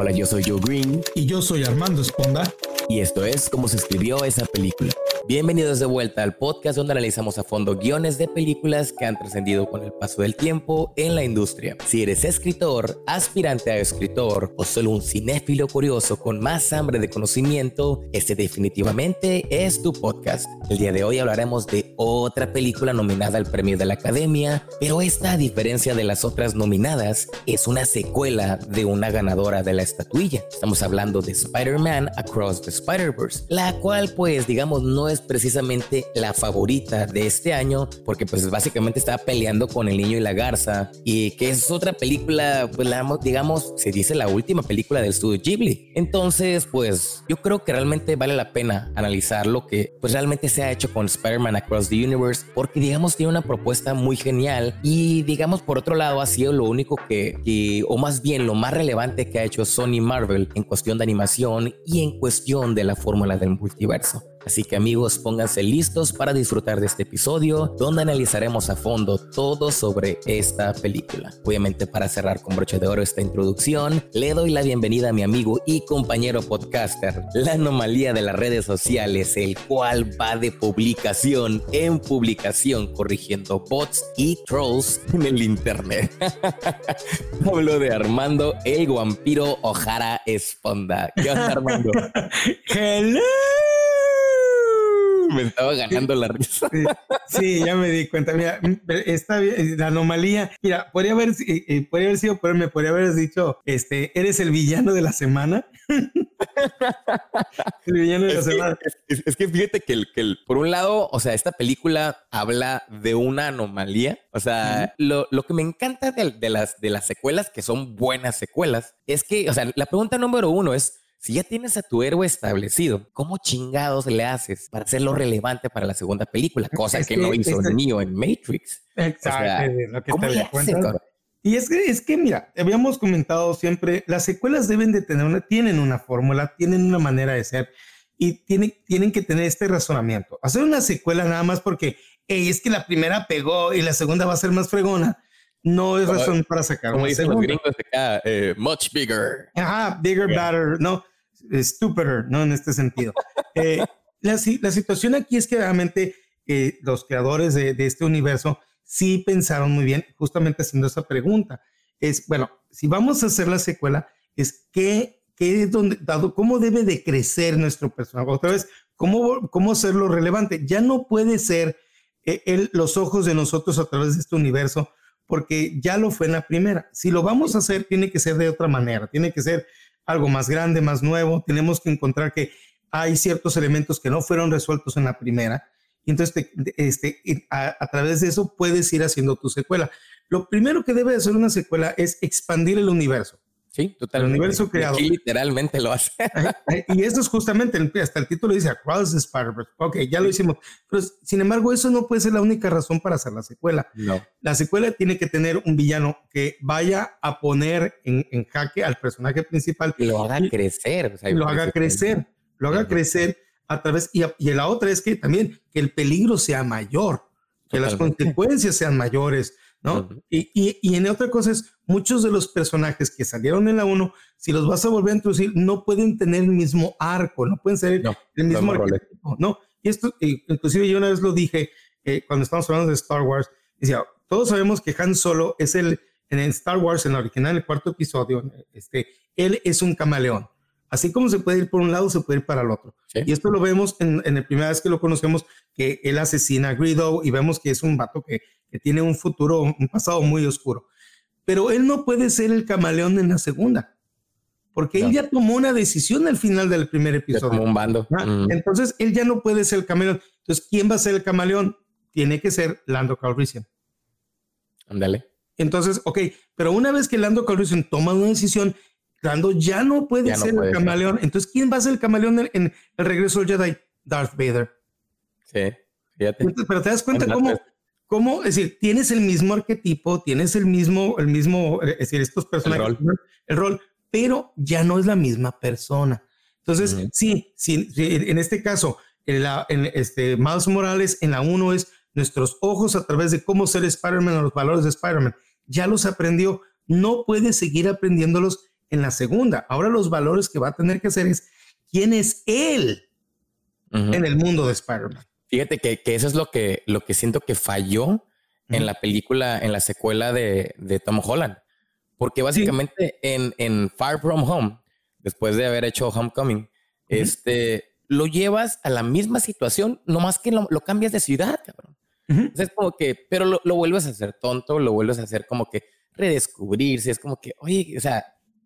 Hola, yo soy Joe Green. Y yo soy Armando Esponda. Y esto es cómo se escribió esa película. Bienvenidos de vuelta al podcast donde analizamos a fondo guiones de películas que han trascendido con el paso del tiempo en la industria. Si eres escritor, aspirante a escritor o solo un cinéfilo curioso con más hambre de conocimiento, este definitivamente es tu podcast. El día de hoy hablaremos de otra película nominada al premio de la Academia, pero esta a diferencia de las otras nominadas es una secuela de una ganadora de la estatuilla. Estamos hablando de Spider-Man Across the Spider-Verse, la cual pues digamos no es precisamente la favorita de este año, porque pues básicamente estaba peleando con El Niño y la Garza, y que es otra película, pues digamos, se dice la última película del estudio Ghibli. Entonces, pues yo creo que realmente vale la pena analizar lo que pues realmente se ha hecho con Spider-Man Across the Universe, porque digamos tiene una propuesta muy genial y digamos por otro lado ha sido lo único que o más bien lo más relevante que ha hecho Sony Marvel en cuestión de animación y en cuestión de la fórmula del multiverso. Así que amigos, pónganse listos para disfrutar de este episodio donde analizaremos a fondo todo sobre esta película. Obviamente para cerrar con broche de oro esta introducción, le doy la bienvenida a mi amigo y compañero podcaster, la anomalía de las redes sociales, el cual va de publicación en publicación corrigiendo bots y trolls en el internet. Hablo de Armando el vampiro Ojara Esponda. ¿Qué onda Armando? Hello me estaba ganando la risa. Sí, ya me di cuenta. Mira, esta la anomalía. Mira, podría haber, eh, eh, podría haber sido, pero me podría haber dicho, este, eres el villano de la semana. el villano de la semana. es, que fíjate que, el, que el, por un lado, o sea, esta película habla de una anomalía. O sea, lo, lo, que me encanta de, de, las, de las secuelas, que son buenas secuelas, es que, o sea, la pregunta número uno es, si ya tienes a tu héroe establecido, ¿cómo chingados le haces para hacerlo relevante para la segunda película? Cosa que, no hizo el Neo en Matrix. Exacto. y es que, es que, mira, habíamos comentado siempre, las secuelas deben de tener una, tienen una fórmula, tienen una manera de ser y tienen, tienen que tener este razonamiento. Hacer una secuela nada más porque es que la primera pegó y la segunda va a ser más fregona no es razón para sacar Como dicen los gringos acá, eh, much bigger. Ajá, bigger, better, no, stupider, no en este sentido. Eh, la, situación aquí es que realmente eh, los creadores de, este universo sí pensaron muy bien, justamente haciendo esa pregunta. Es, bueno, si vamos a hacer la secuela, es que, qué es donde, dado cómo debe de crecer nuestro personaje. Otra vez, cómo, cómo hacerlo relevante. Ya no puede ser el, los ojos de nosotros a través de este universo porque ya lo fue en la primera. Si lo vamos a hacer, tiene que ser de otra manera, tiene que ser algo más grande, más nuevo. Tenemos que encontrar que hay ciertos elementos que no fueron resueltos en la primera. Y entonces, este, a, través de eso puedes ir haciendo tu secuela. Lo primero que debe hacer una secuela es expandir el universo. Sí, totalmente. El universo creado. Aquí literalmente lo hace. y eso es justamente, hasta el título dice Across the Spider-Verse. Ok, ya lo hicimos. Pero sin embargo, eso no puede ser la única razón para hacer la secuela. No. La secuela tiene que tener un villano que vaya a poner en, jaque al personaje principal. Y lo haga crecer. lo haga crecer. Lo haga crecer a través. Y, y la otra es que también que el peligro sea mayor, que las consecuencias sean mayores ¿no? y, y, y, en otra cosa es, muchos de los personajes que salieron en la 1, si los vas a volver a introducir, no pueden tener el mismo arco, no pueden ser el mismo arquetipo, ¿no? Y esto, inclusive yo una vez lo dije eh, cuando estamos hablando de Star Wars, decía, todos sabemos que Han Solo es el, en Star Wars, en la original, el cuarto episodio, este, él es un camaleón. Así como se puede ir por un lado, se puede ir para el otro. Y esto lo vemos en, en la primera vez que lo conocemos, que él asesina a Greedo y vemos que es un vato que, que tiene un futuro, un pasado muy oscuro. Pero él no puede ser el camaleón en la segunda, porque él ya tomó una decisión al final del primer episodio. Como un bando. Mm. Entonces, él ya no puede ser el camaleón. Entonces, ¿quién va a ser el camaleón? Tiene que ser Lando Calrissian. Ándale. Entonces, ok, pero una vez que Lando Calrissian toma una decisión, Lando ya no puede ser el camaleón. Entonces, ¿quién va a ser el camaleón en, el regreso del Jedi? Darth Vader. Sí, fíjate. pero te das cuenta cómo, cómo, es decir, tienes el mismo arquetipo, tienes el mismo, el mismo, es decir, estos personajes, el rol, pero ya no es la misma persona. Entonces, sí, sí, en este caso, en, la, en este Miles Morales en la 1 es nuestros ojos a través de cómo ser Spider-Man o los valores de Spider-Man. Ya los aprendió, no puede seguir aprendiéndolos en la segunda. Ahora los valores que va a tener que hacer es quién es él en el mundo de Spider-Man. Fíjate que, eso es lo que, lo que siento que falló en la película, en la secuela de, de Tom Holland. Porque básicamente en, en, Far From Home, después de haber hecho Homecoming, este, lo llevas a la misma situación, nomás que lo, lo cambias de ciudad, cabrón. es como que, pero lo, lo, vuelves a hacer tonto, lo vuelves a hacer como que redescubrirse, es como que, oye, o sea,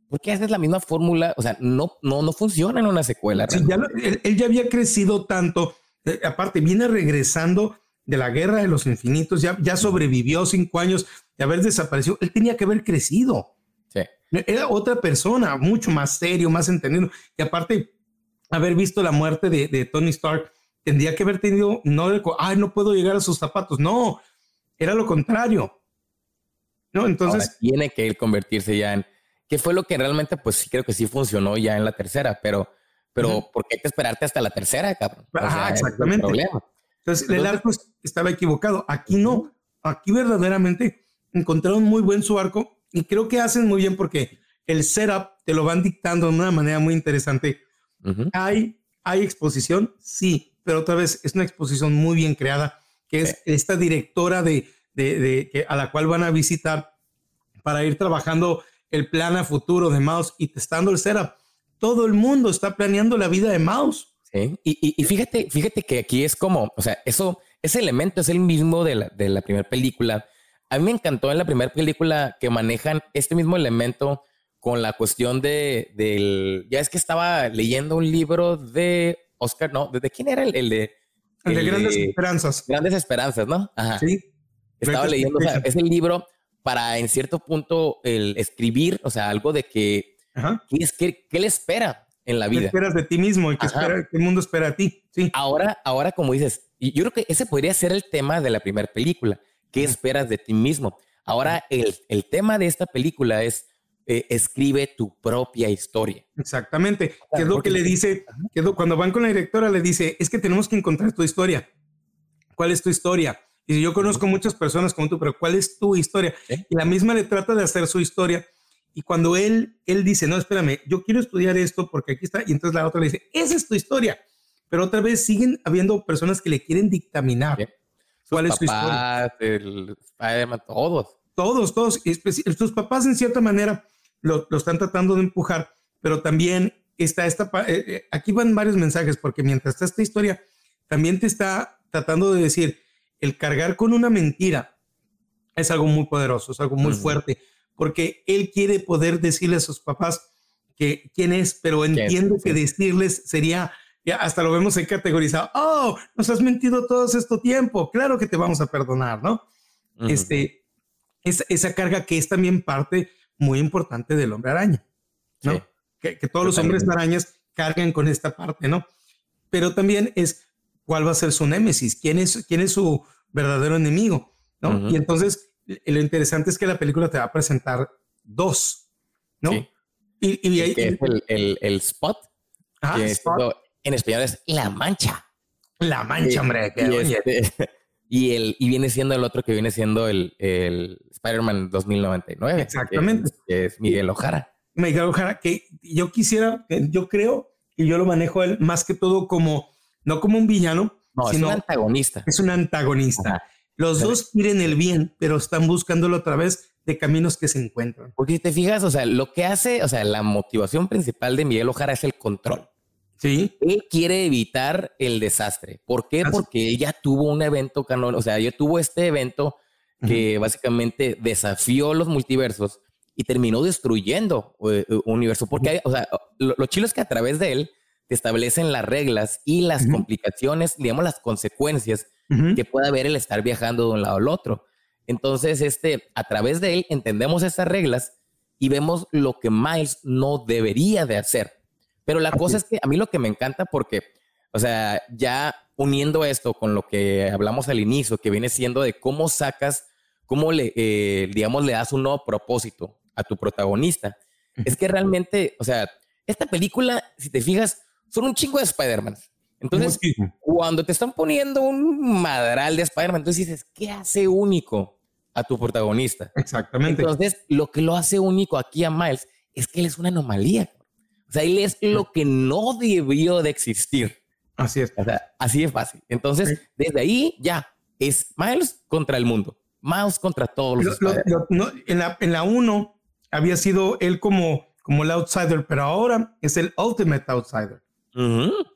¿por qué haces la misma fórmula? O sea, no, no, no funciona en una secuela. Sí, ya él, ya había crecido tanto, eh, aparte viene regresando de la guerra de los infinitos, ya, ya sobrevivió cinco años de haber desaparecido, él tenía que haber crecido. Sí. Era otra persona, mucho más serio, más entendido. Y aparte, haber visto la muerte de, Tony Stark, tendría que haber tenido, no, ay, no puedo llegar a sus zapatos. No, era lo contrario. No, entonces. tiene que él convertirse ya en. ¿Qué fue lo que realmente, pues sí, creo que sí funcionó ya en la tercera, pero, pero ¿por qué hay que esperarte hasta la tercera, cabrón? Ajá, exactamente. Entonces, el arco estaba equivocado. Aquí no. Aquí verdaderamente encontraron muy buen su arco y creo que hacen muy bien porque el setup te lo van dictando de una manera muy interesante. hay, hay exposición, sí, pero otra vez es una exposición muy bien creada, que es esta directora de, de, de, que, a la cual van a visitar para ir trabajando el plan a futuro de Mouse y testando el setup. Todo el mundo está planeando la vida de Mouse. Y, fíjate, fíjate que aquí es como, o sea, eso, ese elemento es el mismo de la, de la primera película. A mí me encantó en la primera película que manejan este mismo elemento con la cuestión de, del, ya es que estaba leyendo un libro de Oscar, no, ¿de, quién era el, el de? El, de Grandes Esperanzas. Grandes Esperanzas, ¿no? Ajá. Sí. Estaba leyendo, o sea, es el libro para en cierto punto el escribir, o sea, algo de que, ¿qué, es, qué, qué le espera? en la vida. ¿Qué esperas de ti mismo y qué espera, el mundo espera a ti? Sí. Ahora, ahora, como dices, y yo creo que ese podría ser el tema de la primera película. ¿Qué esperas de ti mismo? Ahora, el, el tema de esta película es eh, escribe tu propia historia. Exactamente. ¿Qué es lo que le dice? cuando van con la directora le dice, es que tenemos que encontrar tu historia. ¿Cuál es tu historia? Y yo conozco muchas personas como tú, pero ¿cuál es tu historia? Y la misma le trata de hacer su historia y cuando él, él dice, no, espérame, yo quiero estudiar esto porque aquí está, y entonces la otra le dice, esa es tu historia. Pero otra vez siguen habiendo personas que le quieren dictaminar. ¿Cuál es su historia? El todos. Todos, todos. Sus papás, en cierta manera, lo, lo, están tratando de empujar, pero también está esta. Eh, eh, aquí van varios mensajes, porque mientras está esta historia, también te está tratando de decir: el cargar con una mentira es algo muy poderoso, es algo muy fuerte porque él quiere poder decirle a sus papás que quién es, pero entiendo que decirles sería, ya hasta lo vemos en categorizado, oh, nos has mentido todo este tiempo, claro que te vamos a perdonar, ¿no? Este, es, esa carga que es también parte muy importante del hombre araña, ¿no? Que, todos los hombres arañas cargan con esta parte, ¿no? Pero también es cuál va a ser su némesis, quién es, quién es su verdadero enemigo, ¿no? Y entonces lo interesante es que la película te va a presentar dos, ¿no? Sí. Y, y, es el, el, spot. Ah, spot. en español es La Mancha. La Mancha, hombre. Y, este, y, el, y viene siendo el otro que viene siendo el, el Spider-Man 2099. Exactamente. Que es, Miguel Ojara. Miguel Ojara, que yo quisiera, yo creo, y yo lo manejo él más que todo como, no como un villano, no, sino es un antagonista. Es un antagonista. Los dos quieren el bien, pero están buscándolo a través de caminos que se encuentran. Porque si te fijas, o sea, lo que hace, o sea, la motivación principal de Miguel Ojara es el control. Sí. Él quiere evitar el desastre. ¿Por qué? Porque ella tuvo un evento canon, o sea, ella tuvo este evento que básicamente desafió los multiversos y terminó destruyendo un eh, universo. Porque, o sea, lo, lo, chilo es que a través de él te establecen las reglas y las complicaciones, digamos, las consecuencias que puede haber el estar viajando de un lado al otro. Entonces, este, a través de él entendemos estas reglas y vemos lo que Miles no debería de hacer. Pero la cosa es que a mí lo que me encanta porque, o sea, ya uniendo esto con lo que hablamos al inicio, que viene siendo de cómo sacas, cómo le, eh, digamos, le das un nuevo propósito a tu protagonista, es que realmente, o sea, esta película, si te fijas, son un chingo de Spider-Man. Entonces, cuando te están poniendo un madral de Spider-Man, entonces dices, ¿qué hace único a tu protagonista? Exactamente. Entonces, lo que lo hace único aquí a Miles es que él es una anomalía. O sea, él es lo que no debió de existir. Así es. O sea, así es fácil. Entonces, desde ahí ya es Miles contra el mundo. Miles contra todos los. en la en la 1 había sido él como, como el outsider, pero ahora es el ultimate outsider.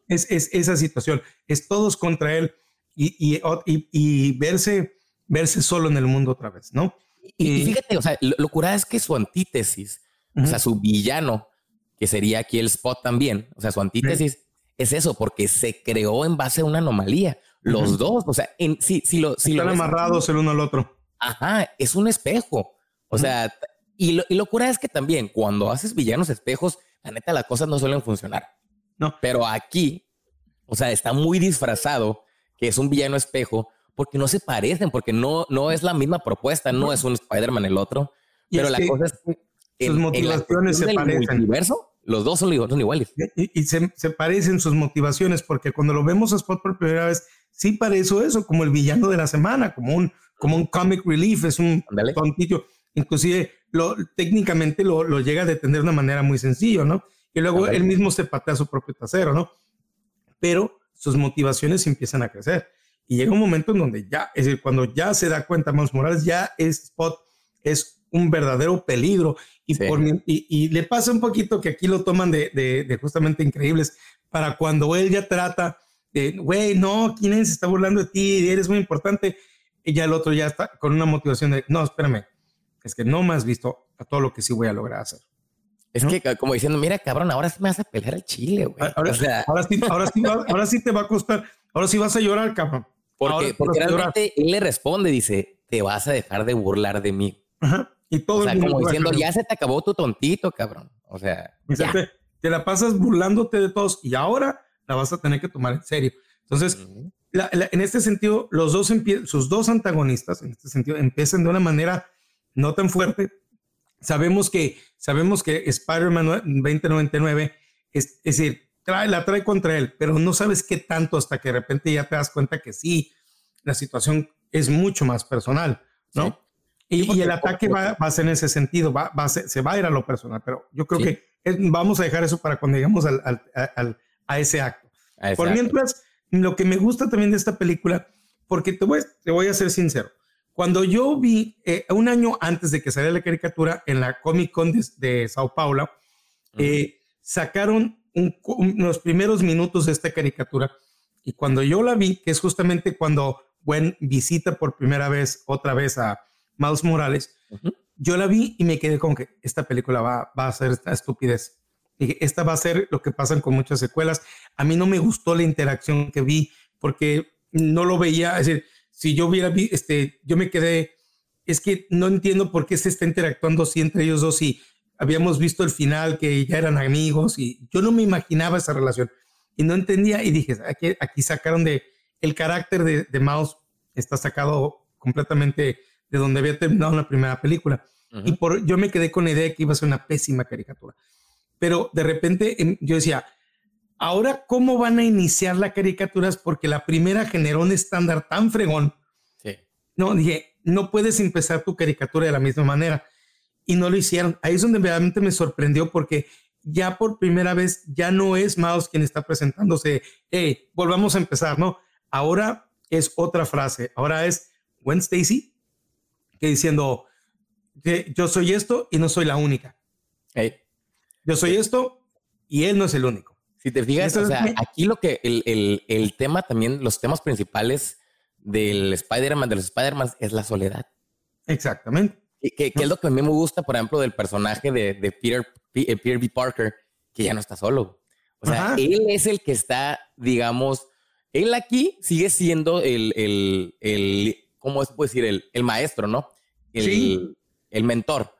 Es, es, esa situación. Es todos contra él y, y, y, verse, verse solo en el mundo otra vez, ¿no? Y, fíjate, o sea, lo, curada es que su antítesis, o sea, su villano, que sería aquí el Spot también, o sea, su antítesis es eso, porque se creó en base a una anomalía. Los dos, o sea, en, si, si lo, si Están amarrados el uno al otro. Ajá, es un espejo. O sea, y lo, y locura es que también cuando haces villanos espejos, la neta, las cosas no suelen funcionar. No. Pero aquí, o sea, está muy disfrazado que es un villano espejo porque no se parecen, porque no, no es la misma propuesta, no es un Spider-Man el otro. pero la cosa es que sus motivaciones se parecen. Universo, los dos son, iguales. Y, se, se, parecen sus motivaciones, porque cuando lo vemos a Spot por primera vez, sí parece eso, como el villano de la semana, como un, como un comic relief, es un tontillo. Inclusive lo, técnicamente lo, lo, llega a detener de una manera muy sencilla, ¿no? Y luego él mismo se patea su propio trasero, ¿no? Pero sus motivaciones empiezan a crecer. Y llega un momento en donde ya, es decir, cuando ya se da cuenta Miles Morales, ya es Spot es un verdadero peligro. Y, por, y, y, le pasa un poquito que aquí lo toman de, de, de justamente increíbles para cuando él ya trata de, güey, no, ¿quién se está burlando de ti? Eres muy importante. Y ya el otro ya está con una motivación de, no, espérame, es que no me has visto a todo lo que sí voy a lograr hacer. Es que como diciendo, mira, cabrón, ahora sí me vas a pelear al chile, güey. Ahora, sí, ahora, sí, ahora sí te va a costar, ahora sí vas a llorar, cabrón. Porque, porque realmente él le responde, dice, te vas a dejar de burlar de mí. Ajá. Y todo o sea, como diciendo, ya se te acabó tu tontito, cabrón. O sea, te, la pasas burlándote de todos y ahora la vas a tener que tomar en serio. Entonces, en este sentido, los dos sus dos antagonistas, en este sentido, empiezan de una manera no tan fuerte. Sabemos que, sabemos que Spider-Man 2099 es, es decir, trae, la trae contra él, pero no sabes qué tanto hasta que de repente ya te das cuenta que sí, la situación es mucho más personal, ¿no? Y, el ataque va, a ser en ese sentido, va, va a se va a ir a lo personal, pero yo creo que vamos a dejar eso para cuando lleguemos al, al, a ese acto. Por mientras, lo que me gusta también de esta película, porque te voy, te voy a ser sincero, cuando yo vi eh, un año antes de que saliera la caricatura en la Comic Con de, Sao Paulo, eh, sacaron los primeros minutos de esta caricatura y cuando yo la vi, que es justamente cuando Gwen visita por primera vez otra vez a Miles Morales, yo la vi y me quedé con que esta película va, va a ser esta estupidez. Dije, esta va a ser lo que pasan con muchas secuelas. A mí no me gustó la interacción que vi porque no lo veía, es decir, si yo hubiera visto, este, yo me quedé, es que no entiendo por qué se está interactuando así entre ellos dos y habíamos visto el final que ya eran amigos y yo no me imaginaba esa relación y no entendía y dije, aquí, aquí sacaron de, el carácter de, de Mouse está sacado completamente de donde había terminado la primera película. Y por, yo me quedé con la idea de que iba a ser una pésima caricatura. Pero de repente em, yo decía, ahora cómo van a iniciar las caricaturas porque la primera generó un estándar tan fregón. Sí. No, dije, no puedes empezar tu caricatura de la misma manera. Y no lo hicieron. Ahí es donde realmente me sorprendió porque ya por primera vez ya no es Mouse quien está presentándose, hey, volvamos a empezar, ¿no? Ahora es otra frase. Ahora es Gwen Stacy que diciendo, que yo soy esto y no soy la única. Yo soy esto y él no es el único. Si te fijas, o sea, aquí lo que el, el, el, tema también, los temas principales del Spider-Man, de los Spider-Man, es la soledad. Exactamente. Que, que, es lo que a mí me gusta, por ejemplo, del personaje de, de Peter, eh, Peter B. Parker, que ya no está solo. O sea, él es el que está, digamos, él aquí sigue siendo el, el, el ¿cómo es decir? El, el maestro, ¿no? El, sí. el mentor.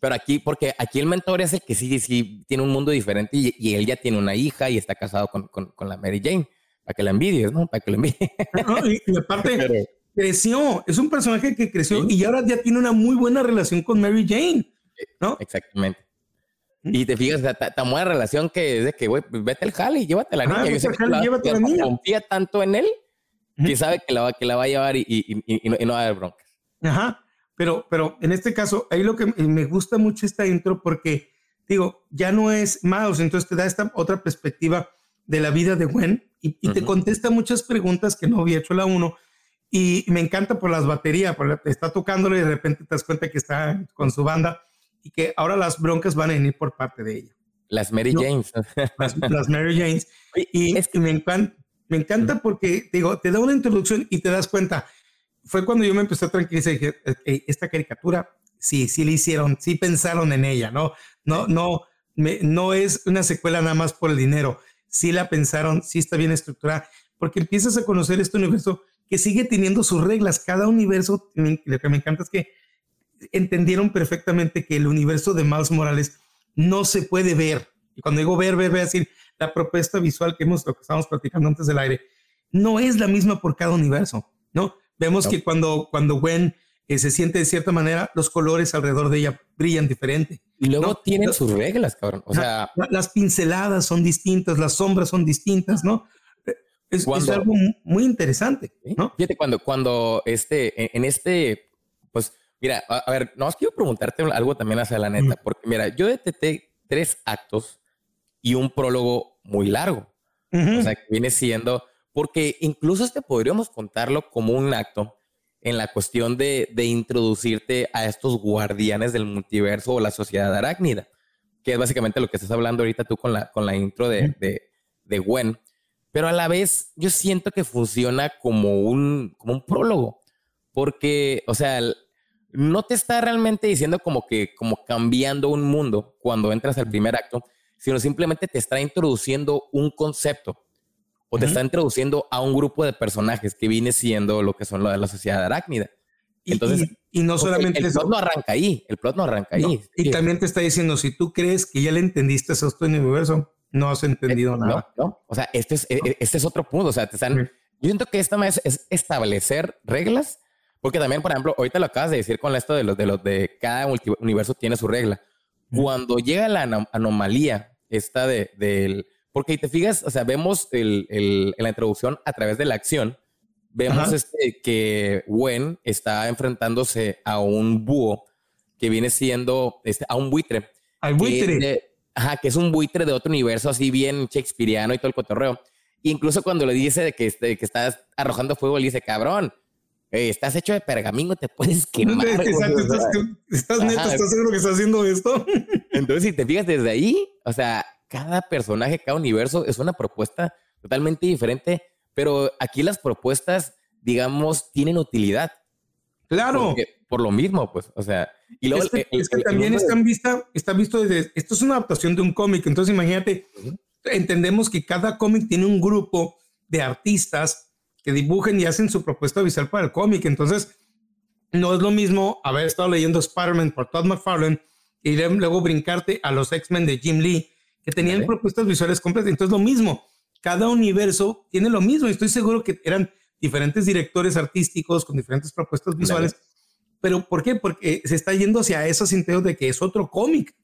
Pero aquí, porque aquí el mentor es el que sí, sí tiene un mundo diferente y, él ya tiene una hija y está casado con, con, con, la Mary Jane. Para que la envidies, ¿no? Para que la envidies. y, aparte, creció. Es un personaje que creció y ahora ya tiene una muy buena relación con Mary Jane, ¿no? Exactamente. Y te fijas, tan buena relación que es de que, güey, pues vete al jale y llévate a la niña. Yo sé que la, llévate la niña. Confía tanto en él que sabe que la va, que la va a llevar y, y, y, no, y no va a haber broncas. Ajá. Pero, pero en este caso, ahí lo que me gusta mucho esta intro porque digo, ya no es Mouse, entonces te da esta otra perspectiva de la vida de Gwen y, te contesta muchas preguntas que no había hecho la uno. Y me encanta por las baterías, porque está tocándolo y de repente te das cuenta que está con su banda y que ahora las broncas van a venir por parte de ella. Las Mary James. Las, Mary James. Y, es que me encanta, me encanta porque digo, te da una introducción y te das cuenta. Fue cuando yo me empecé a tranquilizar y dije, esta caricatura, sí, sí le hicieron, sí pensaron en ella, ¿no? No, no, me, no es una secuela nada más por el dinero. Sí la pensaron, sí está bien estructurada, porque empiezas a conocer este universo que sigue teniendo sus reglas. Cada universo, lo que me encanta es que entendieron perfectamente que el universo de Miles Morales no se puede ver. Y cuando digo ver, ver, ver, decir, la propuesta visual que hemos, lo que estábamos platicando antes del aire, no es la misma por cada universo, ¿no? Vemos que cuando, cuando Gwen eh, se siente de cierta manera, los colores alrededor de ella brillan diferente. Y luego tienen sus reglas, cabrón. O sea, las pinceladas son distintas, las sombras son distintas, ¿no? Es, algo muy interesante, ¿no? Fíjate, cuando, cuando este, en este, pues Mira, a, ver, no, quiero preguntarte algo también hacia la neta, porque mira, yo detecté tres actos y un prólogo muy largo. O sea, que viene siendo, porque incluso este podríamos contarlo como un acto en la cuestión de, de introducirte a estos guardianes del multiverso o la sociedad arácnida, que es básicamente lo que estás hablando ahorita tú con la, con la intro de, de, de Gwen. Pero a la vez yo siento que funciona como un, como un prólogo, porque, o sea, no te está realmente diciendo como que, como cambiando un mundo cuando entras al primer acto, sino simplemente te está introduciendo un concepto o te está introduciendo a un grupo de personajes que viene siendo lo que son de la sociedad arácnida. Y, Entonces, y, no solamente el, plot no arranca ahí, el plot no arranca ahí. Y también te está diciendo, si tú crees que ya le entendiste a esto en el universo, no has entendido eh, nada. No, O sea, este es, e, e, este es otro punto. O sea, te están, yo siento que esta es, es establecer reglas porque también, por ejemplo, ahorita lo acabas de decir con esto de los de los de cada universo tiene su regla. Cuando llega la anomalía esta de del porque te fijas, o sea, vemos el, el, en la introducción a través de la acción, vemos este, que Gwen está enfrentándose a un búho que viene siendo este, a un buitre. Al buitre. ajá, que es un buitre de otro universo así bien shakespeariano y todo el cotorreo. incluso cuando le dice de que, este, que estás arrojando fuego, le dice, cabrón, estás hecho de pergamino, te puedes quemar. Exacto, estás, estás neto, estás seguro que estás haciendo esto. Entonces, si te fijas desde ahí, o sea, cada personaje, cada universo es una propuesta totalmente diferente, pero aquí las propuestas, digamos, tienen utilidad. Claro. por lo mismo, pues, o sea, y luego es que, también están vista, está visto desde, esto es una adaptación de un cómic, entonces imagínate, entendemos que cada cómic tiene un grupo de artistas que dibujen y hacen su propuesta visual para el cómic. Entonces, no es lo mismo haber estado leyendo Spider-Man por Todd McFarlane y luego brincarte a los X-Men de Jim Lee, que tenían propuestas visuales completas. Entonces, lo mismo, cada universo tiene lo mismo. Estoy seguro que eran diferentes directores artísticos con diferentes propuestas visuales. Pero ¿por qué? Porque se está yendo hacia esos sentidos de que es otro cómic,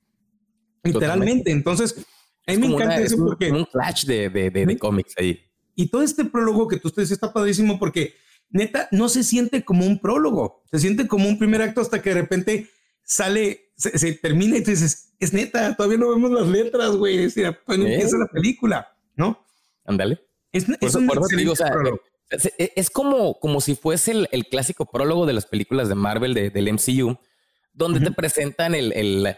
literalmente. Entonces, a mí me encanta eso porque... Un flash de, de, de cómics ahí. Y todo este prólogo que tú ustedes está padrísimo porque neta no se siente como un prólogo, se siente como un primer acto hasta que de repente sale, se, termina y tú dices, es neta, todavía no vemos las letras, güey, es decir, pues empieza la película, ¿no? Ándale. Es, es, como, como si fuese el, clásico prólogo de las películas de Marvel del MCU, donde te presentan el, el,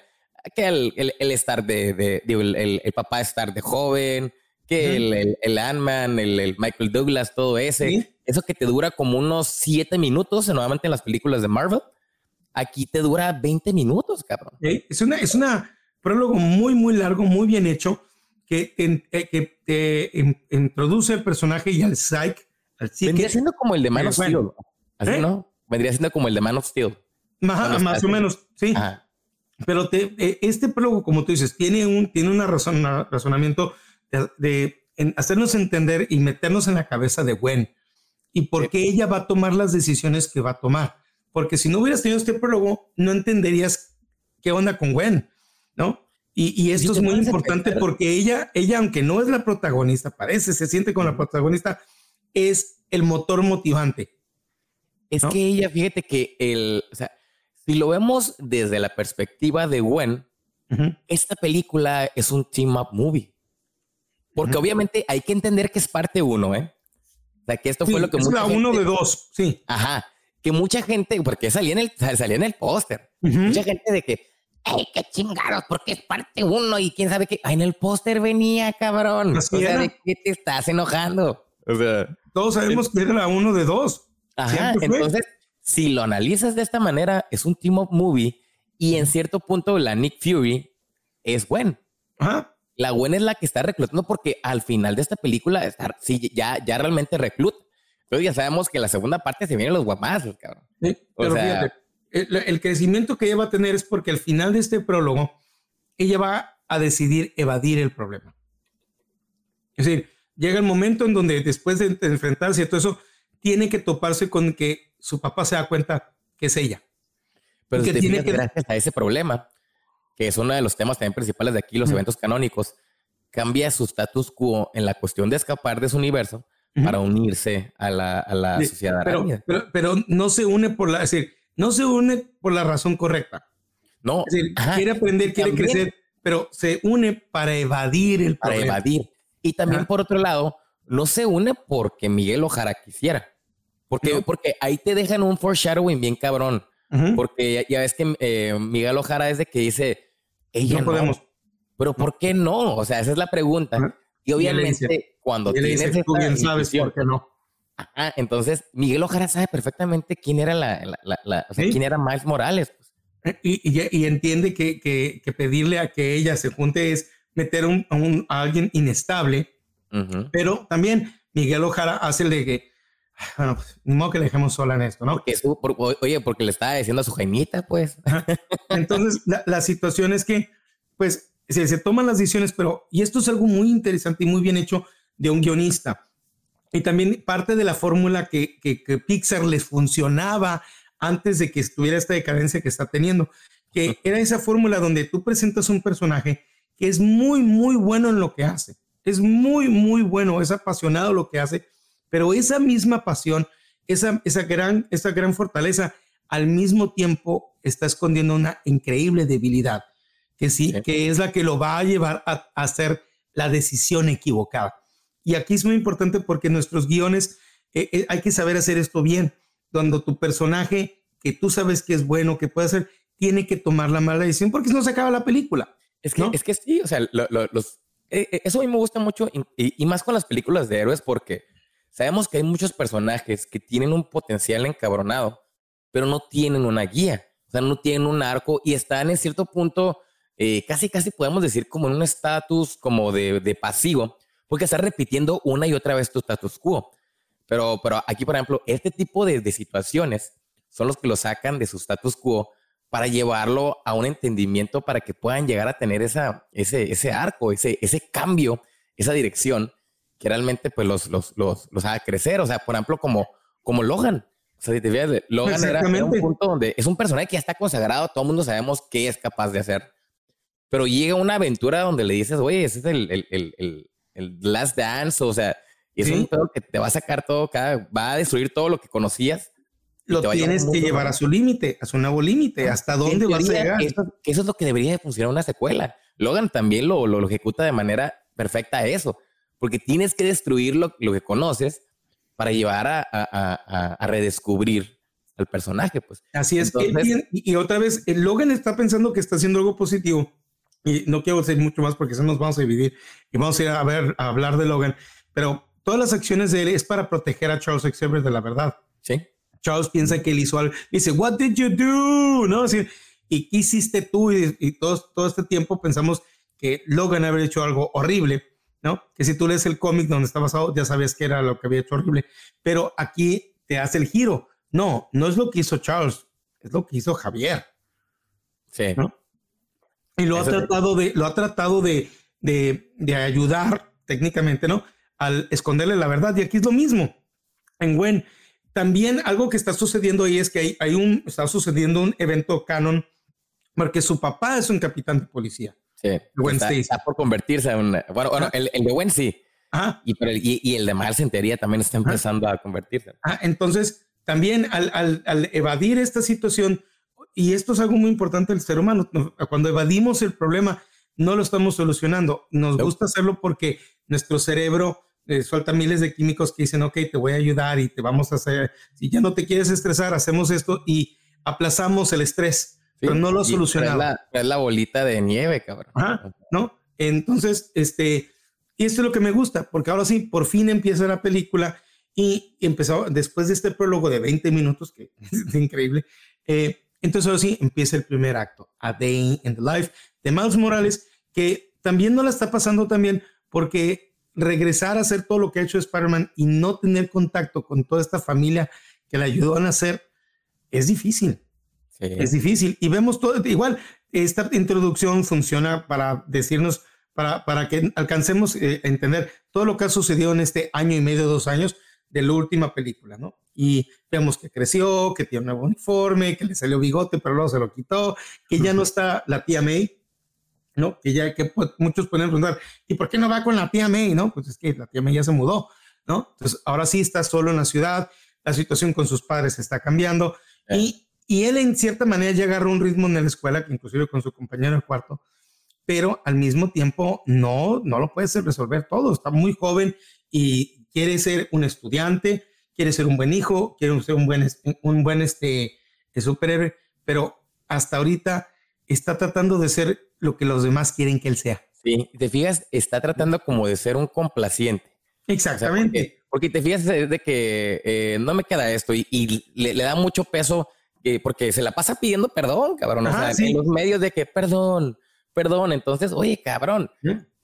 el, el estar de, de, el, el, papá estar de joven, que el, el, el Ant-Man, el, Michael Douglas, todo ese, eso que te dura como unos siete minutos, nuevamente en las películas de Marvel, aquí te dura 20 minutos, cabrón. Es una, es una prólogo muy, muy largo, muy bien hecho, que, eh, que te introduce el personaje y al psych, al Vendría siendo como el de Man of Steel, así, ¿Eh? ¿no? Vendría siendo como el de Man of Steel. Más, más o menos, sí. Pero te, eh, este prólogo, como tú dices, tiene un, tiene una razón, un razonamiento de, hacernos entender y meternos en la cabeza de Gwen y por qué ella va a tomar las decisiones que va a tomar. Porque si no hubieras tenido este prólogo, no entenderías qué onda con Gwen, ¿no? Y, esto es muy importante porque ella, ella, aunque no es la protagonista, parece, se siente con la protagonista, es el motor motivante. Es que ella, fíjate que el, o sea, si lo vemos desde la perspectiva de Gwen, esta película es un team up movie. Porque obviamente hay que entender que es parte uno, ¿eh? O sea, que esto fue lo que... Es la uno de dos, sí. Ajá. Que mucha gente, porque salía en el, salía en el póster, mucha gente de que, ¡ay, qué chingados! Porque es parte uno y quién sabe qué. Ay, en el póster venía, cabrón. o sea, ¿de qué te estás enojando? O sea... Todos sabemos que era la uno de dos. Ajá, entonces, si lo analizas de esta manera, es un team up movie y en cierto punto la Nick Fury es Gwen. Ajá. La Gwen es la que está reclutando porque al final de esta película está, sí, ya, ya realmente recluta. Pero ya sabemos que la segunda parte se vienen los guapazos, cabrón. Sí, pero fíjate, el, crecimiento que ella va a tener es porque al final de este prólogo, ella va a decidir evadir el problema. Es decir, llega el momento en donde después de enfrentarse a todo eso, tiene que toparse con que su papá se da cuenta que es ella. Pero que tiene que... gracias a ese problema, que es uno de los temas también principales de aquí, los eventos canónicos, cambia su status quo en la cuestión de escapar de su universo para unirse a la, a la sociedad. Pero, pero, no se une por la, es decir, no se une por la razón correcta. No. Es decir, quiere aprender, quiere crecer, pero se une para evadir el para evadir. Y también por otro lado, no se une porque Miguel Ojara quisiera. Porque, porque ahí te dejan un foreshadowing bien cabrón. Porque ya, ves que eh, Miguel Ojara es de que dice, ella no, podemos. Pero ¿por qué no? O sea, esa es la pregunta. Y obviamente cuando tienes dice, tú bien sabes por qué no. Ajá, entonces Miguel Ojara sabe perfectamente quién era la, la, o sea, quién era Miles Morales. Pues. Eh, y, y, entiende que, que, que, pedirle a que ella se junte es meter un, a, un, a alguien inestable, pero también Miguel Ojara hace el de que bueno, pues, ni modo que le dejemos sola en esto, ¿no? oye, porque le estaba diciendo a su Jaimita, pues. Entonces, la, situación es que, pues, se, se, toman las decisiones, pero, y esto es algo muy interesante y muy bien hecho de un guionista. Y también parte de la fórmula que, que, que Pixar les funcionaba antes de que estuviera esta decadencia que está teniendo, que era esa fórmula donde tú presentas un personaje que es muy, muy bueno en lo que hace. Es muy, muy bueno, es apasionado lo que hace pero esa misma pasión, esa, esa, gran, esa gran fortaleza, al mismo tiempo está escondiendo una increíble debilidad, que sí, que es la que lo va a llevar a, hacer la decisión equivocada. Y aquí es muy importante porque nuestros guiones eh, eh, hay que saber hacer esto bien. Cuando tu personaje, que tú sabes que es bueno, que puede hacer, tiene que tomar la mala decisión porque si no se acaba la película. Es que, es que sí, o sea, los, eh, eso a mí me gusta mucho y, y, más con las películas de héroes porque Sabemos que hay muchos personajes que tienen un potencial encabronado, pero no tienen una guía, o sea, no tienen un arco y están en cierto punto, eh, casi, casi podemos decir como en un estatus como de, de, pasivo, porque están repitiendo una y otra vez tu status quo. Pero, pero aquí, por ejemplo, este tipo de, de situaciones son los que lo sacan de su status quo para llevarlo a un entendimiento para que puedan llegar a tener esa, ese, ese arco, ese, ese cambio, esa dirección que realmente pues los, los, los, los haga crecer. O sea, por ejemplo, como, como Logan. O sea, si te fijas, Logan era, un punto donde es un personaje que ya está consagrado, todo el mundo sabemos qué es capaz de hacer. Pero llega una aventura donde le dices, oye, ese es el, el, el, el, Last Dance, o sea, es un pedo que te va a sacar todo, cada, va a destruir todo lo que conocías. Lo tienes que llevar a su límite, a su nuevo límite, hasta dónde vas a llegar. Eso, eso, es lo que debería de funcionar una secuela. Logan también lo, lo, lo ejecuta de manera perfecta eso porque tienes que destruir lo, que conoces para llevar a, redescubrir al personaje, pues. Así es. y, otra vez, Logan está pensando que está haciendo algo positivo. Y no quiero decir mucho más porque se nos vamos a dividir y vamos a ir a ver, a hablar de Logan. Pero todas las acciones de él es para proteger a Charles Xavier de la verdad. Sí. Charles piensa que él hizo algo. Dice, What did you do? ¿No? Así, ¿Y qué hiciste tú? Y, y todo, todo este tiempo pensamos que Logan había hecho algo horrible ¿no? Que si tú lees el cómic donde está basado, ya sabías que era lo que había hecho horrible, pero aquí te hace el giro. No, no es lo que hizo Charles, es lo que hizo Javier. Sí. Y lo ha tratado de, lo ha tratado de, de, ayudar técnicamente, ¿no? Al esconderle la verdad. Y aquí es lo mismo. En Gwen, también algo que está sucediendo ahí es que hay, hay un, está sucediendo un evento canon porque su papá es un capitán de policía. Sí. está, por convertirse en Bueno, bueno el, el, de Gwen sí. Y, pero el, y, el de Miles teoría también está empezando a convertirse. Ah, entonces, también al, al, al, evadir esta situación, y esto es algo muy importante del ser humano. Cuando evadimos el problema, no lo estamos solucionando. Nos gusta hacerlo porque nuestro cerebro eh, suelta miles de químicos que dicen, ok, te voy a ayudar y te vamos a hacer, si ya no te quieres estresar, hacemos esto y aplazamos el estrés, pero no lo solucionamos. Es la, bolita de nieve, cabrón. ¿no? Entonces, este, y esto es lo que me gusta, porque ahora sí, por fin empieza la película y empezó, después de este prólogo de 20 minutos, que es increíble, eh, entonces ahora sí empieza el primer acto, A Day in the Life de Miles Morales, que también no la está pasando también porque regresar a hacer todo lo que ha hecho Spider-Man y no tener contacto con toda esta familia que le ayudó a nacer es difícil. Es difícil. Y vemos todo, igual, esta introducción funciona para decirnos, para, para que alcancemos eh, a entender todo lo que ha sucedido en este año y medio, dos años de la última película, ¿no? Y vemos que creció, que tiene un nuevo uniforme, que le salió bigote, pero luego se lo quitó, que ya no está la tía May, ¿no? Que ya que muchos pueden preguntar, ¿y por qué no va con la tía May, no? Pues es que la tía May ya se mudó, ¿no? Entonces ahora sí está solo en la ciudad, la situación con sus padres está cambiando y, y él en cierta manera ya agarró un ritmo en la escuela, inclusive con su compañero de cuarto, pero al mismo tiempo no, no lo puede resolver todo, está muy joven y quiere ser un estudiante, quiere ser un buen hijo, quiere ser un buen, un buen este, superhéroe, pero hasta ahorita está tratando de ser lo que los demás quieren que él sea. Sí, te fijas, está tratando como de ser un complaciente. Exactamente. porque, te fijas de que eh, no me queda esto y, le, da mucho peso porque se la pasa pidiendo perdón, cabrón. o sea, en los medios de que perdón, perdón. Entonces, oye, cabrón,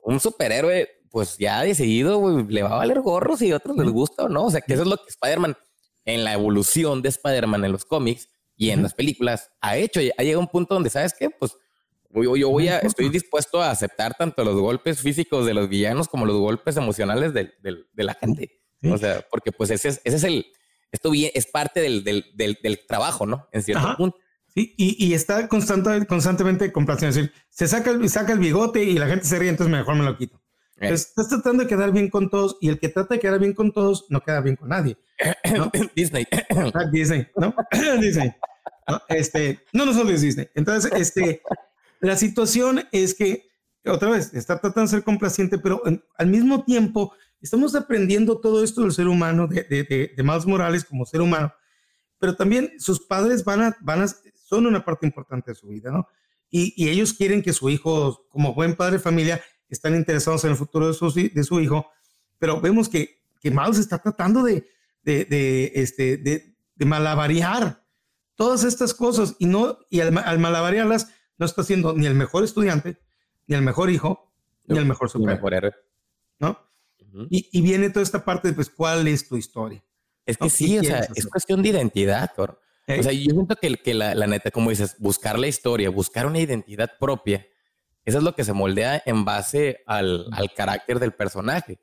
un superhéroe, pues ya decidido, le va a valer gorros y a otros les gusta o no. O sea, que eso es lo que Spider-Man en la evolución de Spider-Man en los cómics y en las películas ha hecho. Ha llegado un punto donde, ¿sabes qué? Pues yo, voy a, estoy dispuesto a aceptar tanto los golpes físicos de los villanos como los golpes emocionales de, la gente. O sea, porque pues ese es, ese es el, esto es parte del, del, del, trabajo, ¿no? En cierto punto. Sí, y, y, está constante, constantemente complaciendo. Es decir, se saca el, saca el bigote y la gente se ríe, entonces mejor me lo quito. Eh. estás tratando de quedar bien con todos y el que trata de quedar bien con todos no queda bien con nadie. Disney. Ah, Disney, ¿no? Disney. ¿no? Este, no, no solo es Disney. Entonces, este, la situación es que, otra vez, está tratando de ser complaciente, pero al mismo tiempo estamos aprendiendo todo esto del ser humano, de, de, de, Miles Morales como ser humano, pero también sus padres van a, van a, son una parte importante de su vida, ¿no? Y, y ellos quieren que su hijo, como buen padre de familia, están interesados en el futuro de su, de su hijo, pero vemos que, que Miles está tratando de, de, de, este, de, de malabarear todas estas cosas y, no, y al, al malabarearlas no está siendo ni el mejor estudiante, ni el mejor hijo, ni el mejor superhéroe. ¿No? y, viene toda esta parte de, pues, ¿cuál es tu historia? Es que sí, o sea, es cuestión de identidad, Cor. O sea, yo siento que, que la, la, neta, como dices, buscar la historia, buscar una identidad propia, eso es lo que se moldea en base al, al carácter del personaje.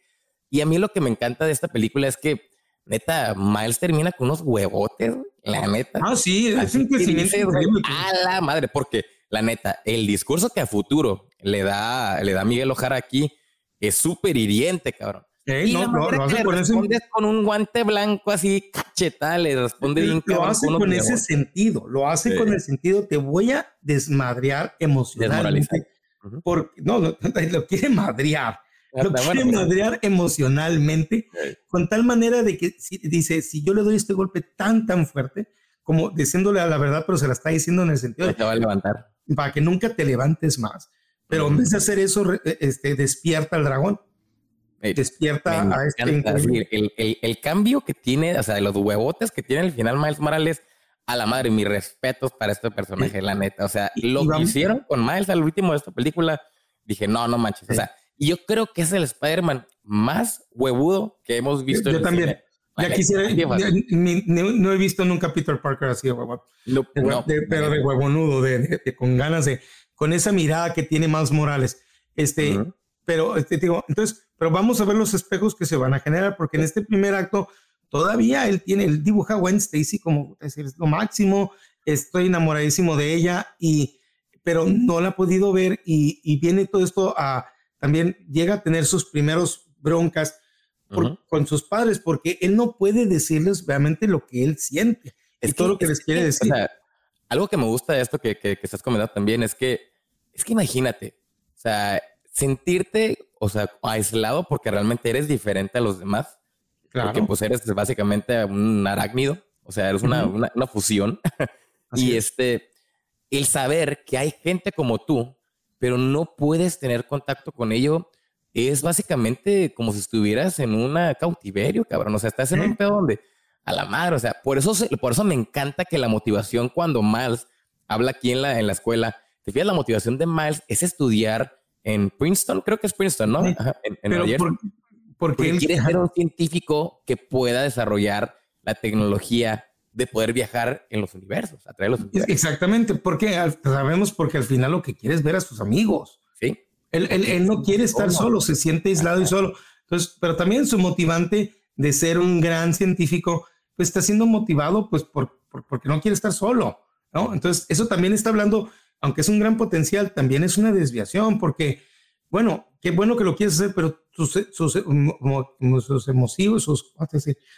Y a mí lo que me encanta de esta película es que, neta, Miles termina con unos huevotes, la neta. Ah, sí, es un crecimiento. A la madre, porque la neta, el discurso que a futuro le da, le da Miguel Ojara aquí es súper hiriente, cabrón. no, lo, hace con ese... con un guante blanco así cachetal, le responde bien Lo hace con ese sentido, lo hace con el sentido, te voy a desmadrear emocionalmente. Porque, no, lo, quiere madrear. Lo quiere madrear emocionalmente, con tal manera de que dice, si yo le doy este golpe tan, tan fuerte, como diciéndole a la verdad, pero se la está diciendo en el sentido de... Te va a levantar para que nunca te levantes más. Pero en vez de hacer eso, e, este, despierta al dragón. despierta a este. El, el, el, cambio que tiene, o sea, de los huevotes que tiene el final Miles Morales, a la madre, mis respetos para este personaje, la neta. O sea, lo que hicieron con Miles al último de esta película, dije, no, no manches. O sea, yo creo que es el Spider-Man más huevudo que hemos visto. Yo, también. Ya quisiera, no he visto nunca a Peter Parker así de huevo, pero de huevonudo, de, de, con ganas de, con esa mirada que tiene Miles Morales. Este, pero este, digo, entonces, pero vamos a ver los espejos que se van a generar, porque en este primer acto todavía él tiene, él dibuja a Gwen Stacy como decir, es lo máximo, estoy enamoradísimo de ella, y, pero no la ha podido ver y, y viene todo esto a, también llega a tener sus primeros broncas con sus padres, porque él no puede decirles realmente lo que él siente. Es todo lo que les quiere decir. algo que me gusta de esto que, que, estás comentando también es que, es que imagínate, o sea, sentirte, o sea, aislado porque realmente eres diferente a los demás. Claro. Porque pues eres básicamente un arácnido, o sea, eres una, una, fusión. y este, el saber que hay gente como tú, pero no puedes tener contacto con ello, es básicamente como si estuvieras en un cautiverio, cabrón. O sea, estás en un pedo donde a la madre, o sea, por eso, por eso me encanta que la motivación cuando Miles habla aquí en la, en la escuela, te fijas, la motivación de Miles es estudiar en Princeton, creo que es Princeton, ¿no? en, porque, él quiere ser un científico que pueda desarrollar la tecnología de poder viajar en los universos, a través de los universos. Exactamente, porque sabemos porque al final lo que quiere es ver a sus amigos. Sí. Él, él, no quiere estar solo, se siente aislado y solo. Entonces, pero también su motivante de ser un gran científico, pues está siendo motivado pues por, porque no quiere estar solo, ¿no? Entonces, eso también está hablando, aunque es un gran potencial, también es una desviación, porque, bueno, qué bueno que lo quieres hacer, pero sus, sus, sus emotivos, sus,